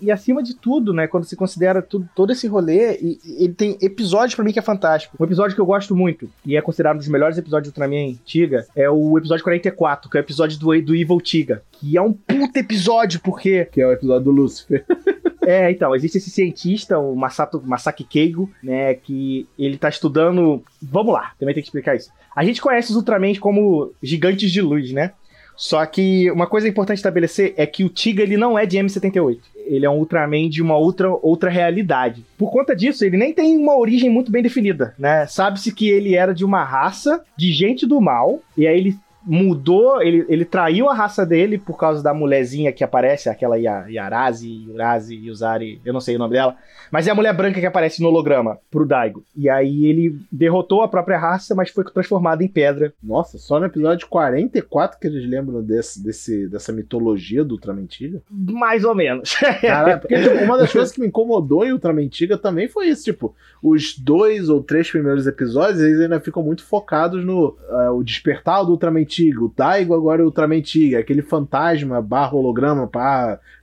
e acima de tudo, né, quando se considera tudo, todo esse rolê, e, e ele tem episódios para mim que é fantástico. Um episódio que eu gosto muito, e é considerado um dos melhores episódios de Ultraman Tiga, é o episódio 44, que é o episódio do, do Evil Tiga. Que é um puta episódio, porque... Que é o episódio do Lucifer. <laughs> É, então, existe esse cientista, o Masato, Masaki Keigo, né, que ele tá estudando... Vamos lá, também tem que explicar isso. A gente conhece os Ultraman como gigantes de luz, né? Só que uma coisa importante estabelecer é que o Tiga ele não é de M78. Ele é um Ultraman de uma outra, outra realidade. Por conta disso, ele nem tem uma origem muito bem definida, né? Sabe-se que ele era de uma raça de gente do mal, e aí ele mudou, ele, ele traiu a raça dele por causa da mulherzinha que aparece, aquela Yarazi, Yurazi, Yuzari, eu não sei o nome dela, mas é a mulher branca que aparece no holograma pro Daigo. E aí ele derrotou a própria raça, mas foi transformado em pedra. Nossa, só no episódio 44 que eles lembram desse, desse, dessa mitologia do Ultramentiga? Mais ou menos. <laughs> Caralho, porque tipo, uma das coisas que me incomodou em Ultramentiga também foi isso, tipo, os dois ou três primeiros episódios, eles ainda ficam muito focados no uh, o despertar do Ultramentiga Tiga, o Daigo agora é Ultraman Tiga, aquele fantasma barra holograma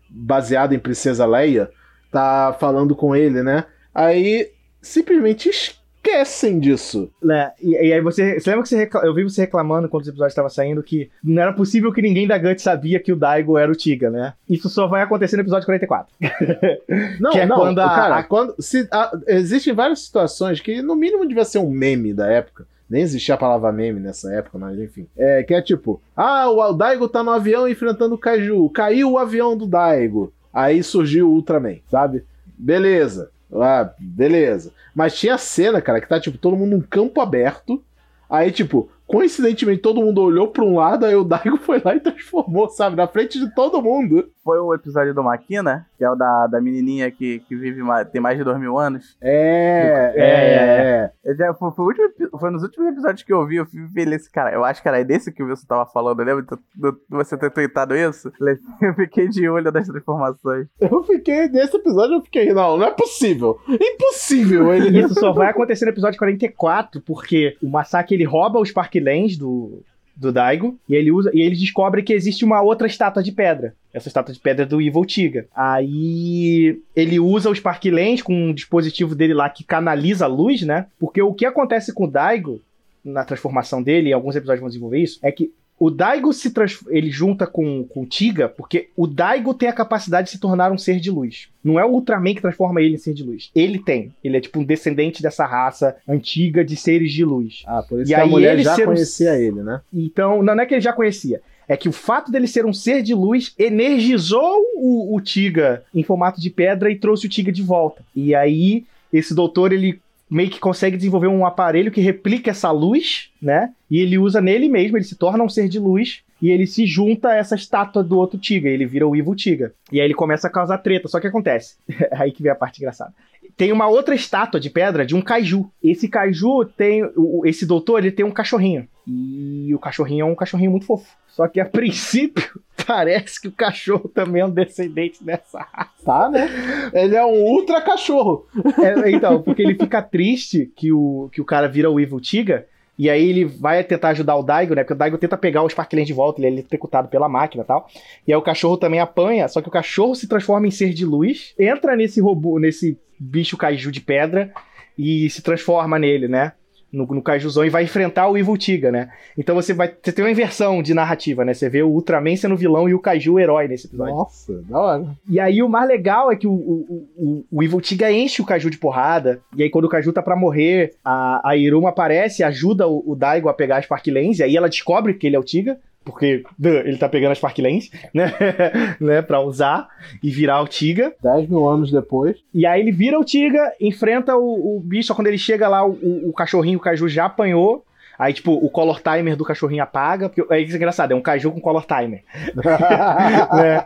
baseado em Princesa Leia, tá falando com ele, né? Aí simplesmente esquecem disso. Né? E, e, aí você. Você lembra que você eu vi você reclamando quando os episódios estavam saindo que não era possível que ninguém da Guts sabia que o Daigo era o Tiga, né? Isso só vai acontecer no episódio 44. <laughs> não, que é não, quando a, cara, a... quando. Se, a, existem várias situações que no mínimo devia ser um meme da época nem existia a palavra meme nessa época, mas enfim. É, que é tipo, ah, o Daigo tá no avião enfrentando o Kaiju. Caiu o avião do Daigo. Aí surgiu o Ultraman, sabe? Beleza. Ah, beleza. Mas tinha cena, cara, que tá, tipo, todo mundo num campo aberto. Aí, tipo, coincidentemente todo mundo olhou pra um lado, aí o Daigo <laughs> foi lá e transformou, sabe? Na frente de todo mundo. Foi o episódio do Maquina, que é o da, da menininha que, que vive tem mais de dois mil anos. É, é, é. é. é. Foi, foi, último, foi, nos últimos episódios que eu vi, eu fui ver esse cara. Eu acho que era desse que o Wilson tava falando, lembra de você ter tweetado isso? <laughs> Eu fiquei de olho das transformações. Eu fiquei, nesse episódio eu fiquei, não, não é possível. Impossível. Ele... Isso só vai acontecer no episódio 44, porque o Masaki ele rouba os Park Lens do, do Daigo e ele usa e ele descobre que existe uma outra estátua de pedra. Essa estátua de pedra é do Evil Tiga. Aí ele usa o Spark Lens com um dispositivo dele lá que canaliza a luz, né? Porque o que acontece com o Daigo na transformação dele, e alguns episódios vão desenvolver isso, é que o Daigo se ele junta com, com o Tiga, porque o Daigo tem a capacidade de se tornar um ser de luz. Não é o Ultraman que transforma ele em ser de luz. Ele tem. Ele é tipo um descendente dessa raça antiga de seres de luz. Ah, por isso e que a mulher já conhecia ele, né? Então, não é que ele já conhecia. É que o fato dele ser um ser de luz energizou o, o Tiga em formato de pedra e trouxe o Tiga de volta. E aí, esse doutor, ele meio que consegue desenvolver um aparelho que replica essa luz, né? E ele usa nele mesmo, ele se torna um ser de luz e ele se junta a essa estátua do outro Tiga, ele vira o Evil Tiga. E aí ele começa a causar treta, só que acontece. <laughs> aí que vem a parte engraçada. Tem uma outra estátua de pedra de um kaiju. Esse kaiju tem. Esse doutor, ele tem um cachorrinho. E o cachorrinho é um cachorrinho muito fofo. Só que a <laughs> princípio, parece que o cachorro também é um descendente dessa raça. Tá, né? Ele é um ultra cachorro. É, então, porque ele fica triste que o, que o cara vira o Evil Tiga. E aí ele vai tentar ajudar o Daigo, né? Porque o Daigo tenta pegar o Sparkland de volta, ele é eletrocutado pela máquina e tal. E aí o cachorro também apanha, só que o cachorro se transforma em ser de luz, entra nesse robô, nesse bicho kaiju de pedra e se transforma nele, né? No, no Kaijuzão e vai enfrentar o Evil Tiga, né? Então você vai você tem uma inversão de narrativa, né? Você vê o Ultraman sendo vilão e o Kaiju o herói nesse episódio. Nossa, da hora. E aí o mais legal é que o, o, o, o Evil Tiga enche o Kaiju de porrada, e aí quando o Kaiju tá pra morrer, a, a Iruma aparece, ajuda o, o Daigo a pegar as Spark Lens, e aí ela descobre que ele é o Tiga, porque ele tá pegando as Spark Lens, né? <laughs> né? Pra usar e virar o Tiga. 10 mil anos depois. E aí ele vira o Tiga, enfrenta o, o bicho, só quando ele chega lá, o, o, cachorrinho, o Kaiju já apanhou. Aí, tipo, o color timer do cachorrinho apaga. Porque, é isso é engraçado, é um caju com color timer. <laughs> <laughs> né?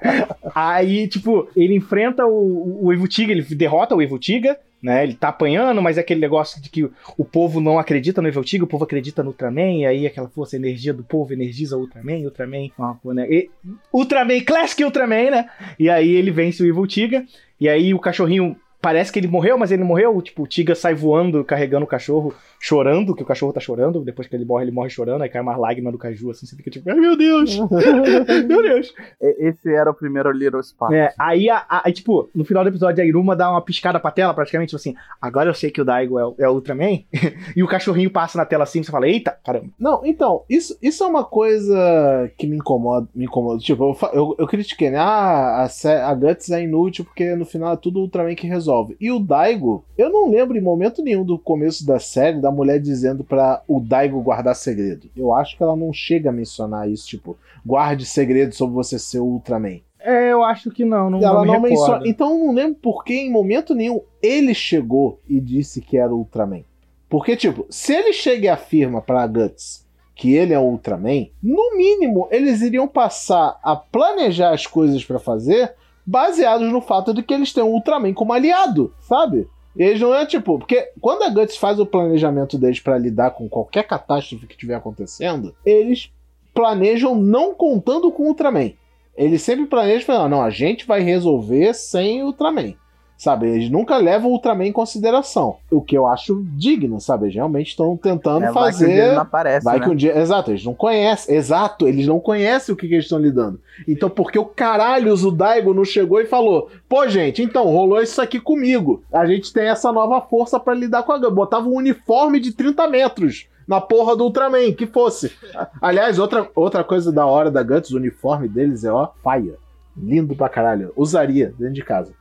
Aí, tipo, ele enfrenta o, o Evo Tiga, ele derrota o Evo Tiga, né? Ele tá apanhando, mas é aquele negócio de que o povo não acredita no Evil Tiga, o povo acredita no Ultraman, e aí aquela força, energia do povo energiza o Ultraman, Ultraman, ó, né? E, Ultraman, Classic Ultraman, né? E aí ele vence o Evil Tiga, e aí o cachorrinho parece que ele morreu, mas ele não morreu. Tipo, o Tiga sai voando, carregando o cachorro, chorando, que o cachorro tá chorando. Depois que ele morre, ele morre chorando, aí cai uma lágrima do caju, assim, você fica tipo, ai meu Deus! <laughs> meu Deus! Esse era o primeiro Little Spark. É, aí, a, a, tipo, no final do episódio, a Iruma dá uma piscada pra tela, praticamente, tipo assim, agora eu sei que o Daigo é, o- é o Ultraman, <laughs> e o cachorrinho passa na tela assim, você fala, eita, caramba. Não, então, isso, isso é uma coisa que me incomoda. Me incomoda. Tipo, eu, eu, eu critiquei, né? Ah, a, a Guts é inútil porque no final é tudo Ultraman que resolve. E o Daigo, eu não lembro em momento nenhum do começo da série da mulher dizendo pra o Daigo guardar segredo. Eu acho que ela não chega a mencionar isso, tipo, guarde segredo sobre você ser o Ultraman. É, eu acho que não, não, ela não menciona. Então eu não lembro por que em momento nenhum ele chegou e disse que era o Ultraman. Porque, tipo, se ele chega e afirma pra Guts que ele é o Ultraman, no mínimo eles iriam passar a planejar as coisas pra fazer baseados no fato de que eles têm o Ultraman como aliado, sabe? Eles não é tipo, porque quando a Guts faz o planejamento deles pra lidar com qualquer catástrofe que estiver acontecendo, eles planejam não contando com o Ultraman. Eles sempre planejam falando, não, a gente vai resolver sem o Ultraman. Sabe, eles nunca levam o Ultraman em consideração. O que eu acho digno, sabe? Eles realmente estão tentando É, vai que o dia fazer. não aparece, Vai né? que um dia. Exato, eles não conhecem. Exato, eles não conhecem o que, que eles estão lidando. Então, porque o caralho, o Daigo não chegou e falou: pô, gente, então, rolou isso aqui comigo. A gente tem essa nova força pra lidar com a Gun. Botava um uniforme de 30 metros na porra do Ultraman, que fosse. Aliás, outra, outra coisa da hora da Guts, o uniforme deles é, ó, faia. Lindo pra caralho. Usaria dentro de casa.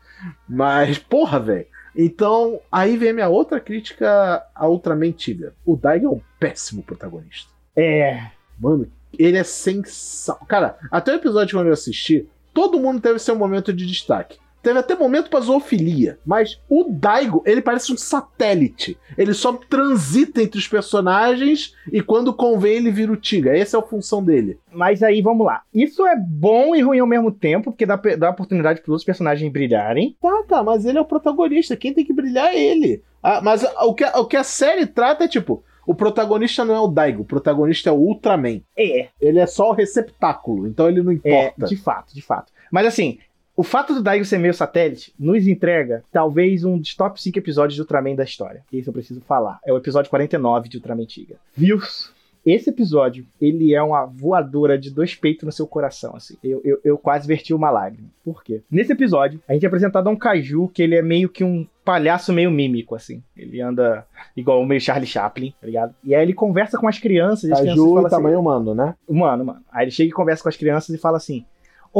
Mas, porra, velho. Então, aí vem a minha outra crítica a Ultraman Tiga. O Daigo é um péssimo protagonista. É, Mano, ele é sensacional. Cara, até o episódio quando eu assisti, todo mundo teve seu momento de destaque. Teve até momento pra zoofilia. Mas o Daigo, ele parece um satélite. Ele só transita entre os personagens e quando convém ele vira o Tiga. Essa é a função dele. mas aí vamos lá. Isso é bom e ruim ao mesmo tempo, porque dá, dá oportunidade para outros personagens brilharem. Tá, tá, mas ele é o protagonista. Quem tem que brilhar é ele. Ah, mas o que, o que a série trata é tipo: o protagonista não é o Daigo, o protagonista é o Ultraman. É, Ele é só o receptáculo, então ele não é, importa. de fato, de fato. Mas assim, o fato do Daigo ser meio satélite nos entrega talvez um dos top 5 episódios de Ultraman da história. Isso eu preciso falar. É o episódio 49 de Ultraman Tiga. Views. Esse episódio, ele é uma voadora de dois peitos no seu coração, assim. Eu, eu, eu quase verti uma lágrima. Por quê? Nesse episódio, a gente é apresentado a um Kaiju que ele é meio que um palhaço meio mímico, assim. Ele anda igual o meio Charlie Chaplin, tá ligado? E aí ele conversa com as crianças e as crianças Caju e assim, tamanho humano, né? Mano, mano. Aí ele chega e conversa com as crianças e fala assim: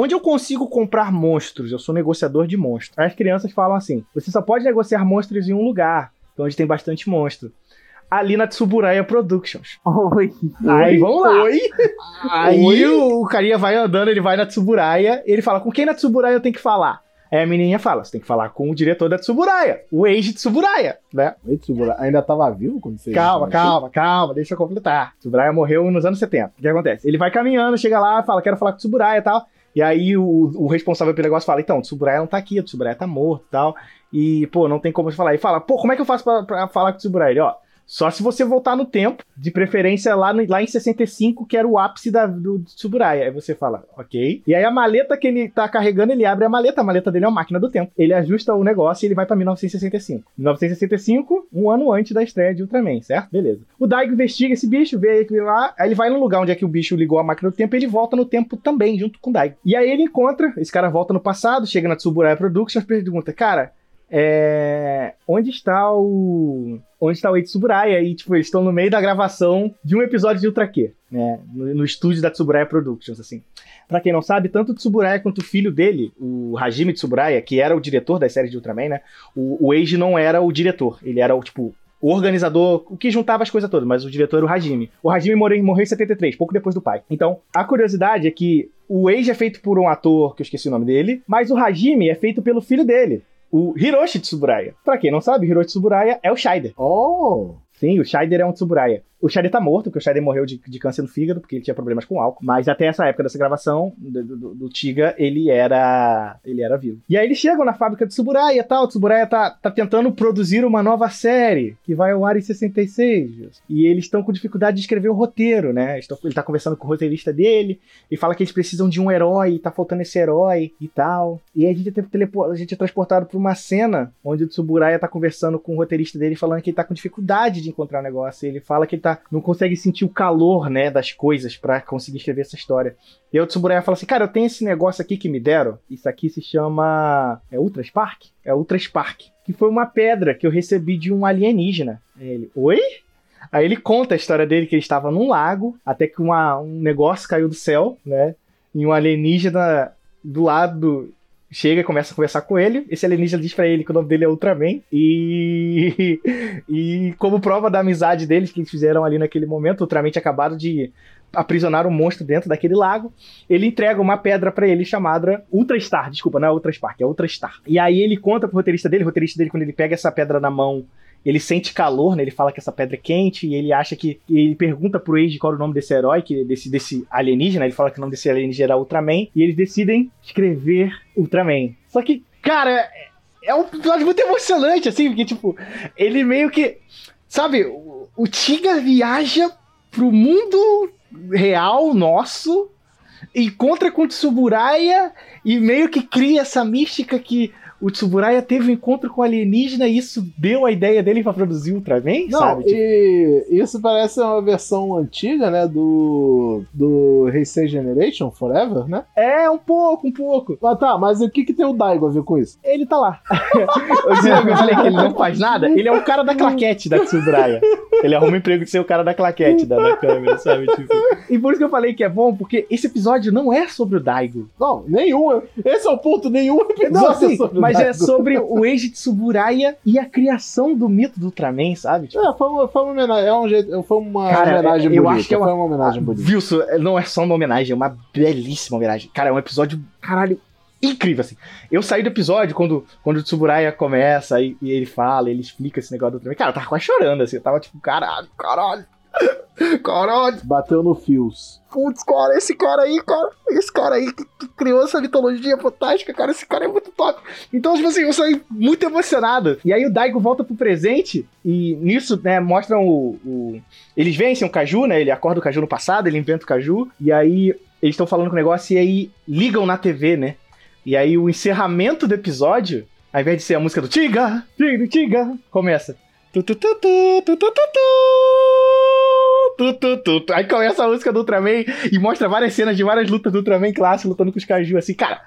Onde eu consigo comprar monstros? Eu sou negociador de monstros. Aí as crianças falam assim: Você só pode negociar monstros em um lugar, onde tem bastante monstro. Ali na Tsuburaya Productions. Oi. Aí vamos lá. Oi? Aí Oi? o carinha vai andando, ele vai na Tsuburaya, ele fala: Com quem na Tsuburaya eu tenho que falar? Aí a menininha fala: Você tem que falar com o diretor da Tsuburaya, o ex de Tsuburaya, né? Oi, Tsubura, Ainda tava vivo quando você. Calma, calma, calma, deixa eu completar. Tsuburaya morreu nos anos 70. O que acontece? Ele vai caminhando, chega lá, fala, quero falar com o Tsuburaya e tal. E aí o, o responsável pelo negócio fala, então, o Tsuburaya não tá aqui, o Tsuburaya tá morto e tal. E, pô, não tem como falar. E fala, pô, como é que eu faço pra, pra falar com o Tsuburaya? Ele, ó, só se você voltar no tempo, de preferência lá, no- lá em 65, que era o ápice da, do Tsuburaya. Aí você fala, ok. E aí a maleta que ele tá carregando, ele abre a maleta. A maleta dele é uma máquina do tempo. Ele ajusta o negócio e ele vai pra 1965. 1965, um ano antes da estreia de Ultraman, certo? Beleza. O Daigo investiga esse bicho, vê ele lá, aí ele vai no lugar onde é que o bicho ligou a máquina do tempo e ele volta no tempo também, junto com o Daigo. E aí ele encontra, esse cara volta no passado, chega na Tsuburaya Productions pergunta, cara, é, onde está o onde está o Tsuburaya e tipo eles estão no meio da gravação de um episódio de Ultra Q, né, no, no estúdio da Tsuburaya Productions assim. Pra quem não sabe, tanto o Tsuburaya quanto o filho dele, o Hajime Tsuburaya, que era o diretor das séries de Ultraman, né? O, o Eiji não era o diretor, ele era o tipo o organizador, o que juntava as coisas todas, mas o diretor era o Hajime. O Hajime morreu, morreu em 73, pouco depois do pai. Então, a curiosidade é que o Eiji é feito por um ator, que eu esqueci o nome dele, mas o Hajime é feito pelo filho dele, o Hiroshi Tsuburaya. Pra quem não sabe, Hiroshi Tsuburaya é o Scheider. Oh! Sim, o Scheider é um Tsuburaya. O Scheider tá morto, porque o Scheider morreu de, de câncer no fígado, porque ele tinha problemas com álcool. Mas até essa época dessa gravação do, do, do Tiga, ele era ele era vivo. E aí eles chegam na fábrica de Tsuburaya e tal. O Tsuburaya tá, tá tentando produzir uma nova série, que vai ao ar em 66. E eles estão com dificuldade de escrever o roteiro, né? Ele tá conversando com o roteirista dele e fala que eles precisam de um herói, tá faltando esse herói e tal. E aí a gente é, a gente é transportado pra uma cena onde o Tsuburaya tá conversando com o roteirista dele, falando que ele tá com dificuldade de encontrar o um negócio. Ele fala que ele tá, não consegue sentir o calor, né, das coisas para conseguir escrever essa história. E o Tsuburaya fala assim, cara, eu tenho esse negócio aqui que me deram. Isso aqui se chama... É Ultra Spark? É Ultra Spark. Que foi uma pedra que eu recebi de um alienígena. Aí ele, oi? Aí ele conta a história dele, que ele estava num lago, até que uma, um negócio caiu do céu, né? E um alienígena do lado chega e começa a conversar com ele. Esse alienígena diz para ele que o nome dele é Ultraman. E, <laughs> e como prova da amizade deles que eles fizeram ali naquele momento, o Ultraman tinha acabado de aprisionar um monstro dentro daquele lago. Ele entrega uma pedra para ele chamada Ultra Star. Desculpa, não é Ultra Spark, é Ultra Star. E aí ele conta pro roteirista dele, o roteirista dele, quando ele pega essa pedra na mão ele sente calor, né? Ele fala que essa pedra é quente e ele acha que. ele pergunta pro Age qual é o nome desse herói, que, desse, desse alienígena. Ele fala que o nome desse alienígena era Ultraman. E eles decidem escrever Ultraman. Só que, cara, é um episódio muito emocionante, assim, porque, tipo, ele meio que. Sabe, o Tiga viaja pro mundo real nosso, encontra com o Tsuburaya e meio que cria essa mística que o Tsuburaya teve um encontro com o alienígena e isso deu a ideia dele para produzir Ultraman, Não, sabe? e isso parece uma versão antiga, né, do do Heisei Generation Forever, né? É, um pouco, um pouco. Mas tá, mas o que que tem o Daigo a ver com isso? Ele tá lá. <laughs> eu falei que ele não faz nada. Ele é o cara da claquete da Tsuburaya. Ele arruma emprego de ser o cara da claquete da, da câmera, sabe? Tipo. E por isso que eu falei que é bom, porque esse episódio não é sobre o Daigo. Não, nenhum. Esse é o ponto, nenhum episódio Não, sim, é sobre o mas é sobre o Eiji Tsuburaya e a criação do mito do Ultraman, sabe? Tipo, É, foi uma, foi uma homenagem, é um jeito, foi uma Cara, homenagem eu bonita. acho que é uma- Foi uma homenagem bonita. Wilson, não é só uma homenagem, é uma belíssima homenagem. Cara, é um episódio, caralho, incrível, assim. Eu saí do episódio quando, quando o Tsuburaya começa e, e ele fala, ele explica esse negócio do Ultraman. Cara, eu tava quase chorando, assim. Eu tava tipo, caralho, caralho. Caralho, Bateu no fios. putz, cara, esse cara aí, cara, esse cara aí que, que criou essa mitologia fantástica, cara, esse cara é muito top. Então, tipo assim, eu saí muito emocionado. E aí o Daigo volta pro presente e nisso, né, mostram o. o- Eles vencem o Caju, né? Ele acorda o Caju no passado, ele inventa o Caju, e aí eles estão falando com o negócio e aí ligam na TV, né? E aí o encerramento do episódio, ao invés de ser a música do Tiga, Tiga, Tiga, começa. Tu, tu, tu, tu, tu, tu, tu, tu, tu, tu, tu. Aí começa a música do Ultraman e mostra várias cenas de várias lutas do Ultraman clássico lutando com os Kaiju, assim, cara.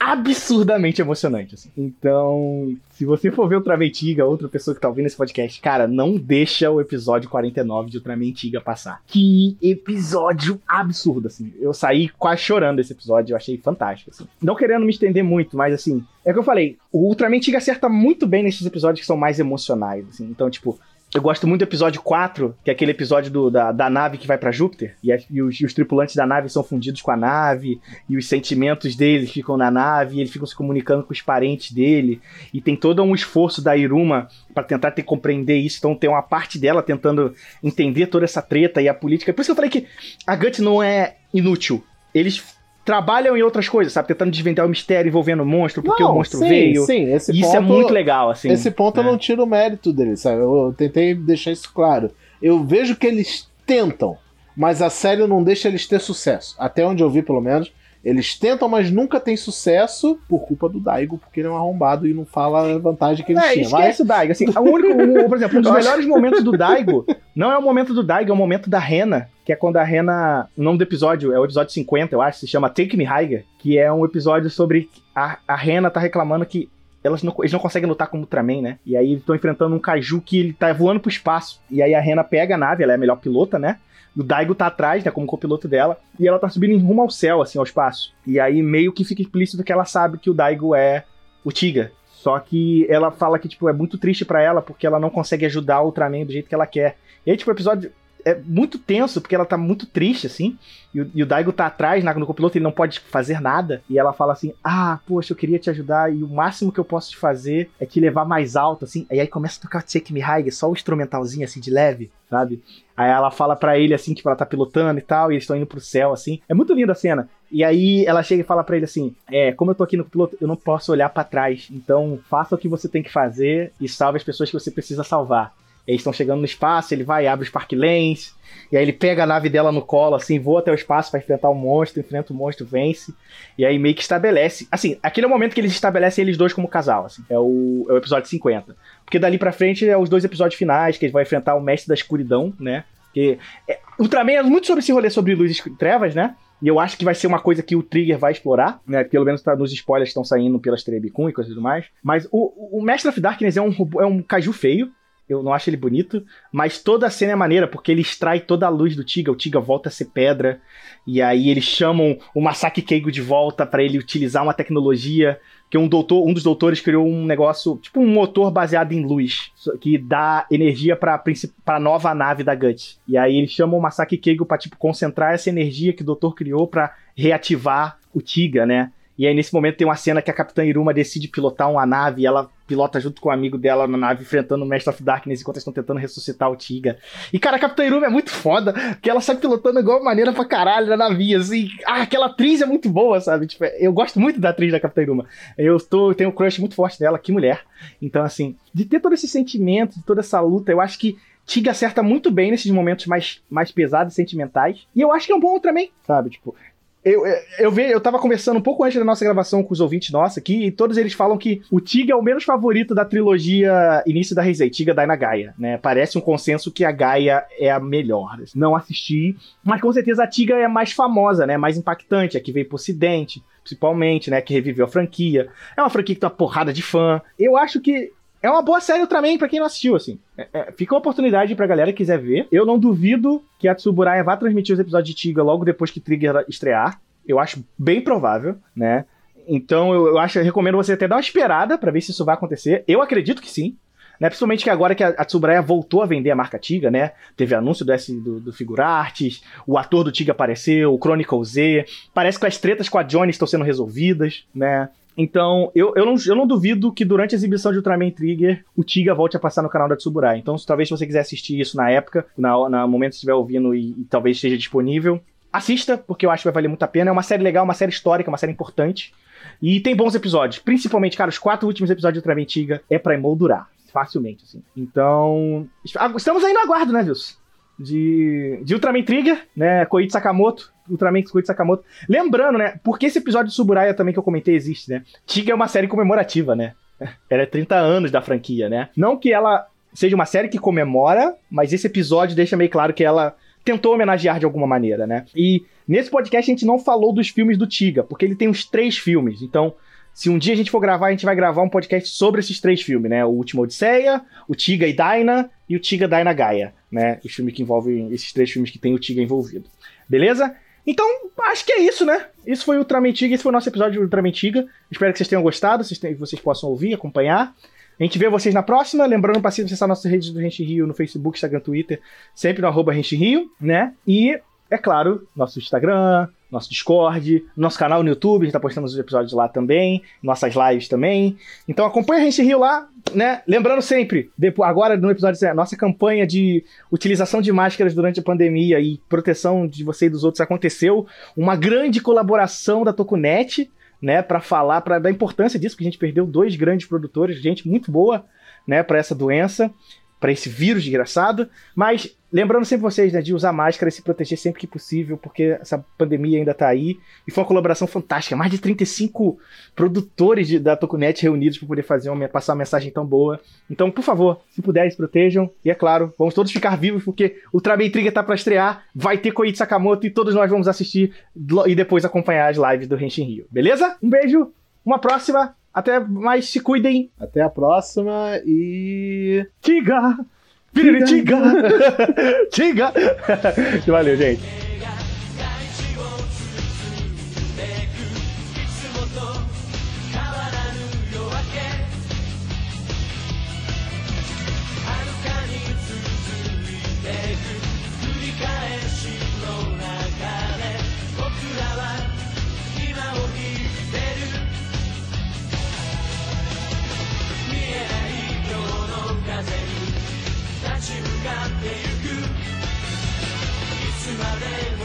Absurdamente emocionante, assim. Então, se você for ver Ultraman Tiga, outra pessoa que tá ouvindo esse podcast, cara, não deixa o episódio 49 de Ultraman Tiga passar. Que episódio absurdo, assim. Eu saí quase chorando desse episódio, eu achei fantástico, assim. Não querendo me estender muito, mas assim, é o que eu falei, o Ultraman Tiga acerta muito bem nesses episódios que são mais emocionais, assim. Então, tipo, eu gosto muito do episódio 4, que é aquele episódio do- da, da nave que vai pra Júpiter, e, a- e os, e os tripulantes da nave são fundidos com a nave, e os sentimentos deles ficam na nave, e eles ficam se comunicando com os parentes dele, e tem todo um esforço da Iruma pra tentar ter, compreender isso, então tem uma parte dela tentando entender toda essa treta e a política. Por isso que eu falei que a Gut não é inútil. Eles trabalham em outras coisas, sabe? Tentando desvendar o mistério envolvendo o monstro, porque o monstro sim, veio. Sim, esse isso ponto, é muito legal, assim. Esse ponto eu né? não tiro o mérito dele, sabe? Eu tentei deixar isso claro. Eu vejo que eles tentam, mas a série não deixa eles ter sucesso. Até onde eu vi, pelo menos. Eles tentam, mas nunca tem sucesso por culpa do Daigo, porque ele é um arrombado e não fala a vantagem que ele É, tinha. Mas esquece o Daigo. Assim, o único, o- por exemplo, um dos <laughs> melhores momentos do Daigo não é o momento do Daigo, é o momento da Rena, que é quando a Rena. O nome do episódio é o episódio 50, eu acho, se chama Take Me Higher, que é um episódio sobre. A, a Rena tá reclamando que elas não, eles não conseguem lutar com o Ultraman, né? E aí estão enfrentando um Kaiju que ele tá voando pro espaço. E aí a Rena pega a nave, ela é a melhor pilota, né? O Daigo tá atrás, né, como copiloto dela, e ela tá subindo em rumo ao céu, assim, ao espaço. E aí meio que fica explícito que ela sabe que o Daigo é o Tiga. Só que ela fala que, tipo, é muito triste para ela porque ela não consegue ajudar o Ultraman do jeito que ela quer. E aí, tipo, o episódio é muito tenso, porque ela tá muito triste, assim. E o, e o Daigo tá atrás, na, no copiloto, ele não pode fazer nada. E ela fala assim: Ah, poxa, eu queria te ajudar. E o máximo que eu posso te fazer é te levar mais alto, assim. E aí começa a tocar Take Me High, só o instrumentalzinho, assim, de leve, sabe? Aí ela fala para ele, assim, tipo, ela tá pilotando e tal, e eles estão indo pro céu, assim. É muito linda a cena. E aí ela chega e fala para ele assim: É, como eu tô aqui no piloto, eu não posso olhar para trás. Então faça o que você tem que fazer e salve as pessoas que você precisa salvar. Eles estão chegando no espaço, ele vai, abre os Park Lanes, e aí ele pega a nave dela no colo, assim, voa até o espaço para enfrentar o monstro, enfrenta o monstro, vence, e aí meio que estabelece. Assim, aquele é o momento que eles estabelecem eles dois como casal, assim, é o, é o episódio 50. Porque dali pra frente é os dois episódios finais, que ele vai enfrentar o Mestre da Escuridão, né? Porque é, Ultraman é muito sobre esse rolê sobre luz e trevas, né? E eu acho que vai ser uma coisa que o Trigger vai explorar, né? Pelo menos tá nos spoilers que estão saindo pelas Trebicum e coisas do mais. Mas o, o Mestre of Darkness é um, é um caju feio, eu não acho ele bonito, mas toda a cena é maneira, porque ele extrai toda a luz do Tiga, o Tiga volta a ser pedra, e aí eles chamam o Masaki Keigo de volta para ele utilizar uma tecnologia que um doutor, um dos doutores criou um negócio, tipo um motor baseado em luz, que dá energia para a nova nave da Gut. E aí eles chamam o Masaki Keigo para tipo concentrar essa energia que o doutor criou para reativar o Tiga, né? E aí, nesse momento, tem uma cena que a Capitã Iruma decide pilotar uma nave e ela pilota junto com o um amigo dela na nave, enfrentando o Mestre of Darkness enquanto eles estão tentando ressuscitar o Tiga. E, cara, a Capitã Iruma é muito foda, porque ela sai pilotando igual maneira pra caralho na nave, assim. Ah, aquela atriz é muito boa, sabe? Tipo, eu gosto muito da atriz da Capitã Iruma. Eu tô, tenho um crush muito forte dela, que mulher. Então, assim, de ter todo esse sentimento, de toda essa luta, eu acho que Tiga acerta muito bem nesses momentos mais, mais pesados e sentimentais. E eu acho que é um bom também, sabe? Tipo, eu, eu, eu, vi, eu tava conversando um pouco antes da nossa gravação com os ouvintes nossos aqui, e todos eles falam que o Tiga é o menos favorito da trilogia início da Heisei, Tiga Daina Gaia, né? Parece um consenso que a Gaia é a melhor. Não assisti, mas com certeza a Tiga é mais famosa, né? Mais impactante, a que veio pro ocidente, principalmente, né? Que reviveu a franquia. É uma franquia que tem uma porrada de fã. Eu acho que é uma boa série Ultraman pra quem não assistiu, assim. É, é, fica uma oportunidade pra galera que quiser ver. Eu não duvido que a Tsuburaya vá transmitir os episódios de Tiga logo depois que Trigger estrear. Eu acho bem provável, né? Então eu, eu acho, eu recomendo você até dar uma esperada para ver se isso vai acontecer. Eu acredito que sim. Né? Principalmente que agora que a, a Tsuburaya voltou a vender a marca Tiga, né? Teve anúncio do, S, do, do Figurarts, o ator do Tiga apareceu, o Chronicle Z. Parece que as tretas com a Johnny estão sendo resolvidas, né? Então, eu, eu, não, eu não duvido que durante a exibição de Ultraman Trigger, o Tiga volte a passar no canal da Tsuburai. Então, talvez se você quiser assistir isso na época, na, na momento que estiver ouvindo e, e talvez esteja disponível, assista, porque eu acho que vai valer muito a pena. É uma série legal, uma série histórica, uma série importante. E tem bons episódios. Principalmente, cara, os quatro últimos episódios de Ultraman Tiga é pra emoldurar. Facilmente, assim. Então. Estamos aí no aguardo, né, Wilson? De, de Ultraman Trigger, né? Koichi Sakamoto. Ultraman Koichi Sakamoto. Lembrando, né? Porque esse episódio de Suburaya também que eu comentei existe, né? Tiga é uma série comemorativa, né? <laughs> Ela é 30 anos da franquia, né? Não que ela seja uma série que comemora, mas esse episódio deixa meio claro que ela tentou homenagear de alguma maneira, né? E nesse podcast a gente não falou dos filmes do Tiga, porque ele tem uns três filmes. Então, se um dia a gente for gravar, a gente vai gravar um podcast sobre esses três filmes, né? O Último Odisseia, o Tiga e Daina e o Tiga Daina Gaia, né? Os filmes que envolvem esses três filmes que tem o Tiga envolvido. Beleza? Então, acho que é isso, né? Isso foi o Ultraman Tiga, esse foi o nosso episódio de Ultraman Tiga. Espero que vocês tenham gostado, que vocês possam ouvir, acompanhar. A gente vê vocês na próxima. Lembrando para acessar nossas redes do Rente Rio no Facebook, Instagram, Twitter, sempre no arroba Rente Rio, né? E, é claro, nosso Instagram, nosso Discord, nosso canal no YouTube, a gente tá postando os episódios lá também, nossas lives também. Então acompanha a gente Rio lá, né? Lembrando sempre, depois, agora no episódio, nossa campanha de utilização de máscaras durante a pandemia e proteção de você e dos outros aconteceu. Uma grande colaboração da Tokunet, né, para falar para da importância disso, que a gente perdeu dois grandes produtores, gente muito boa, né, para essa doença para esse vírus desgraçado. Mas lembrando sempre vocês né, de usar máscara e se proteger sempre que possível, porque essa pandemia ainda está aí. E foi uma colaboração fantástica. Mais de 35 produtores de, da Tokunet reunidos para poder fazer uma, passar uma mensagem tão boa. Então, por favor, se puderem, se protejam. E é claro, vamos todos ficar vivos, porque o Trabe Trigger tá para estrear. Vai ter Koichi Sakamoto e todos nós vamos assistir e depois acompanhar as lives do Henshin Rio. Beleza? Um beijo, uma próxima. Até mais, se cuidem. Até a próxima e. Tiga! Tiga! Tiga! <laughs> <laughs> <laughs> Valeu, gente. madre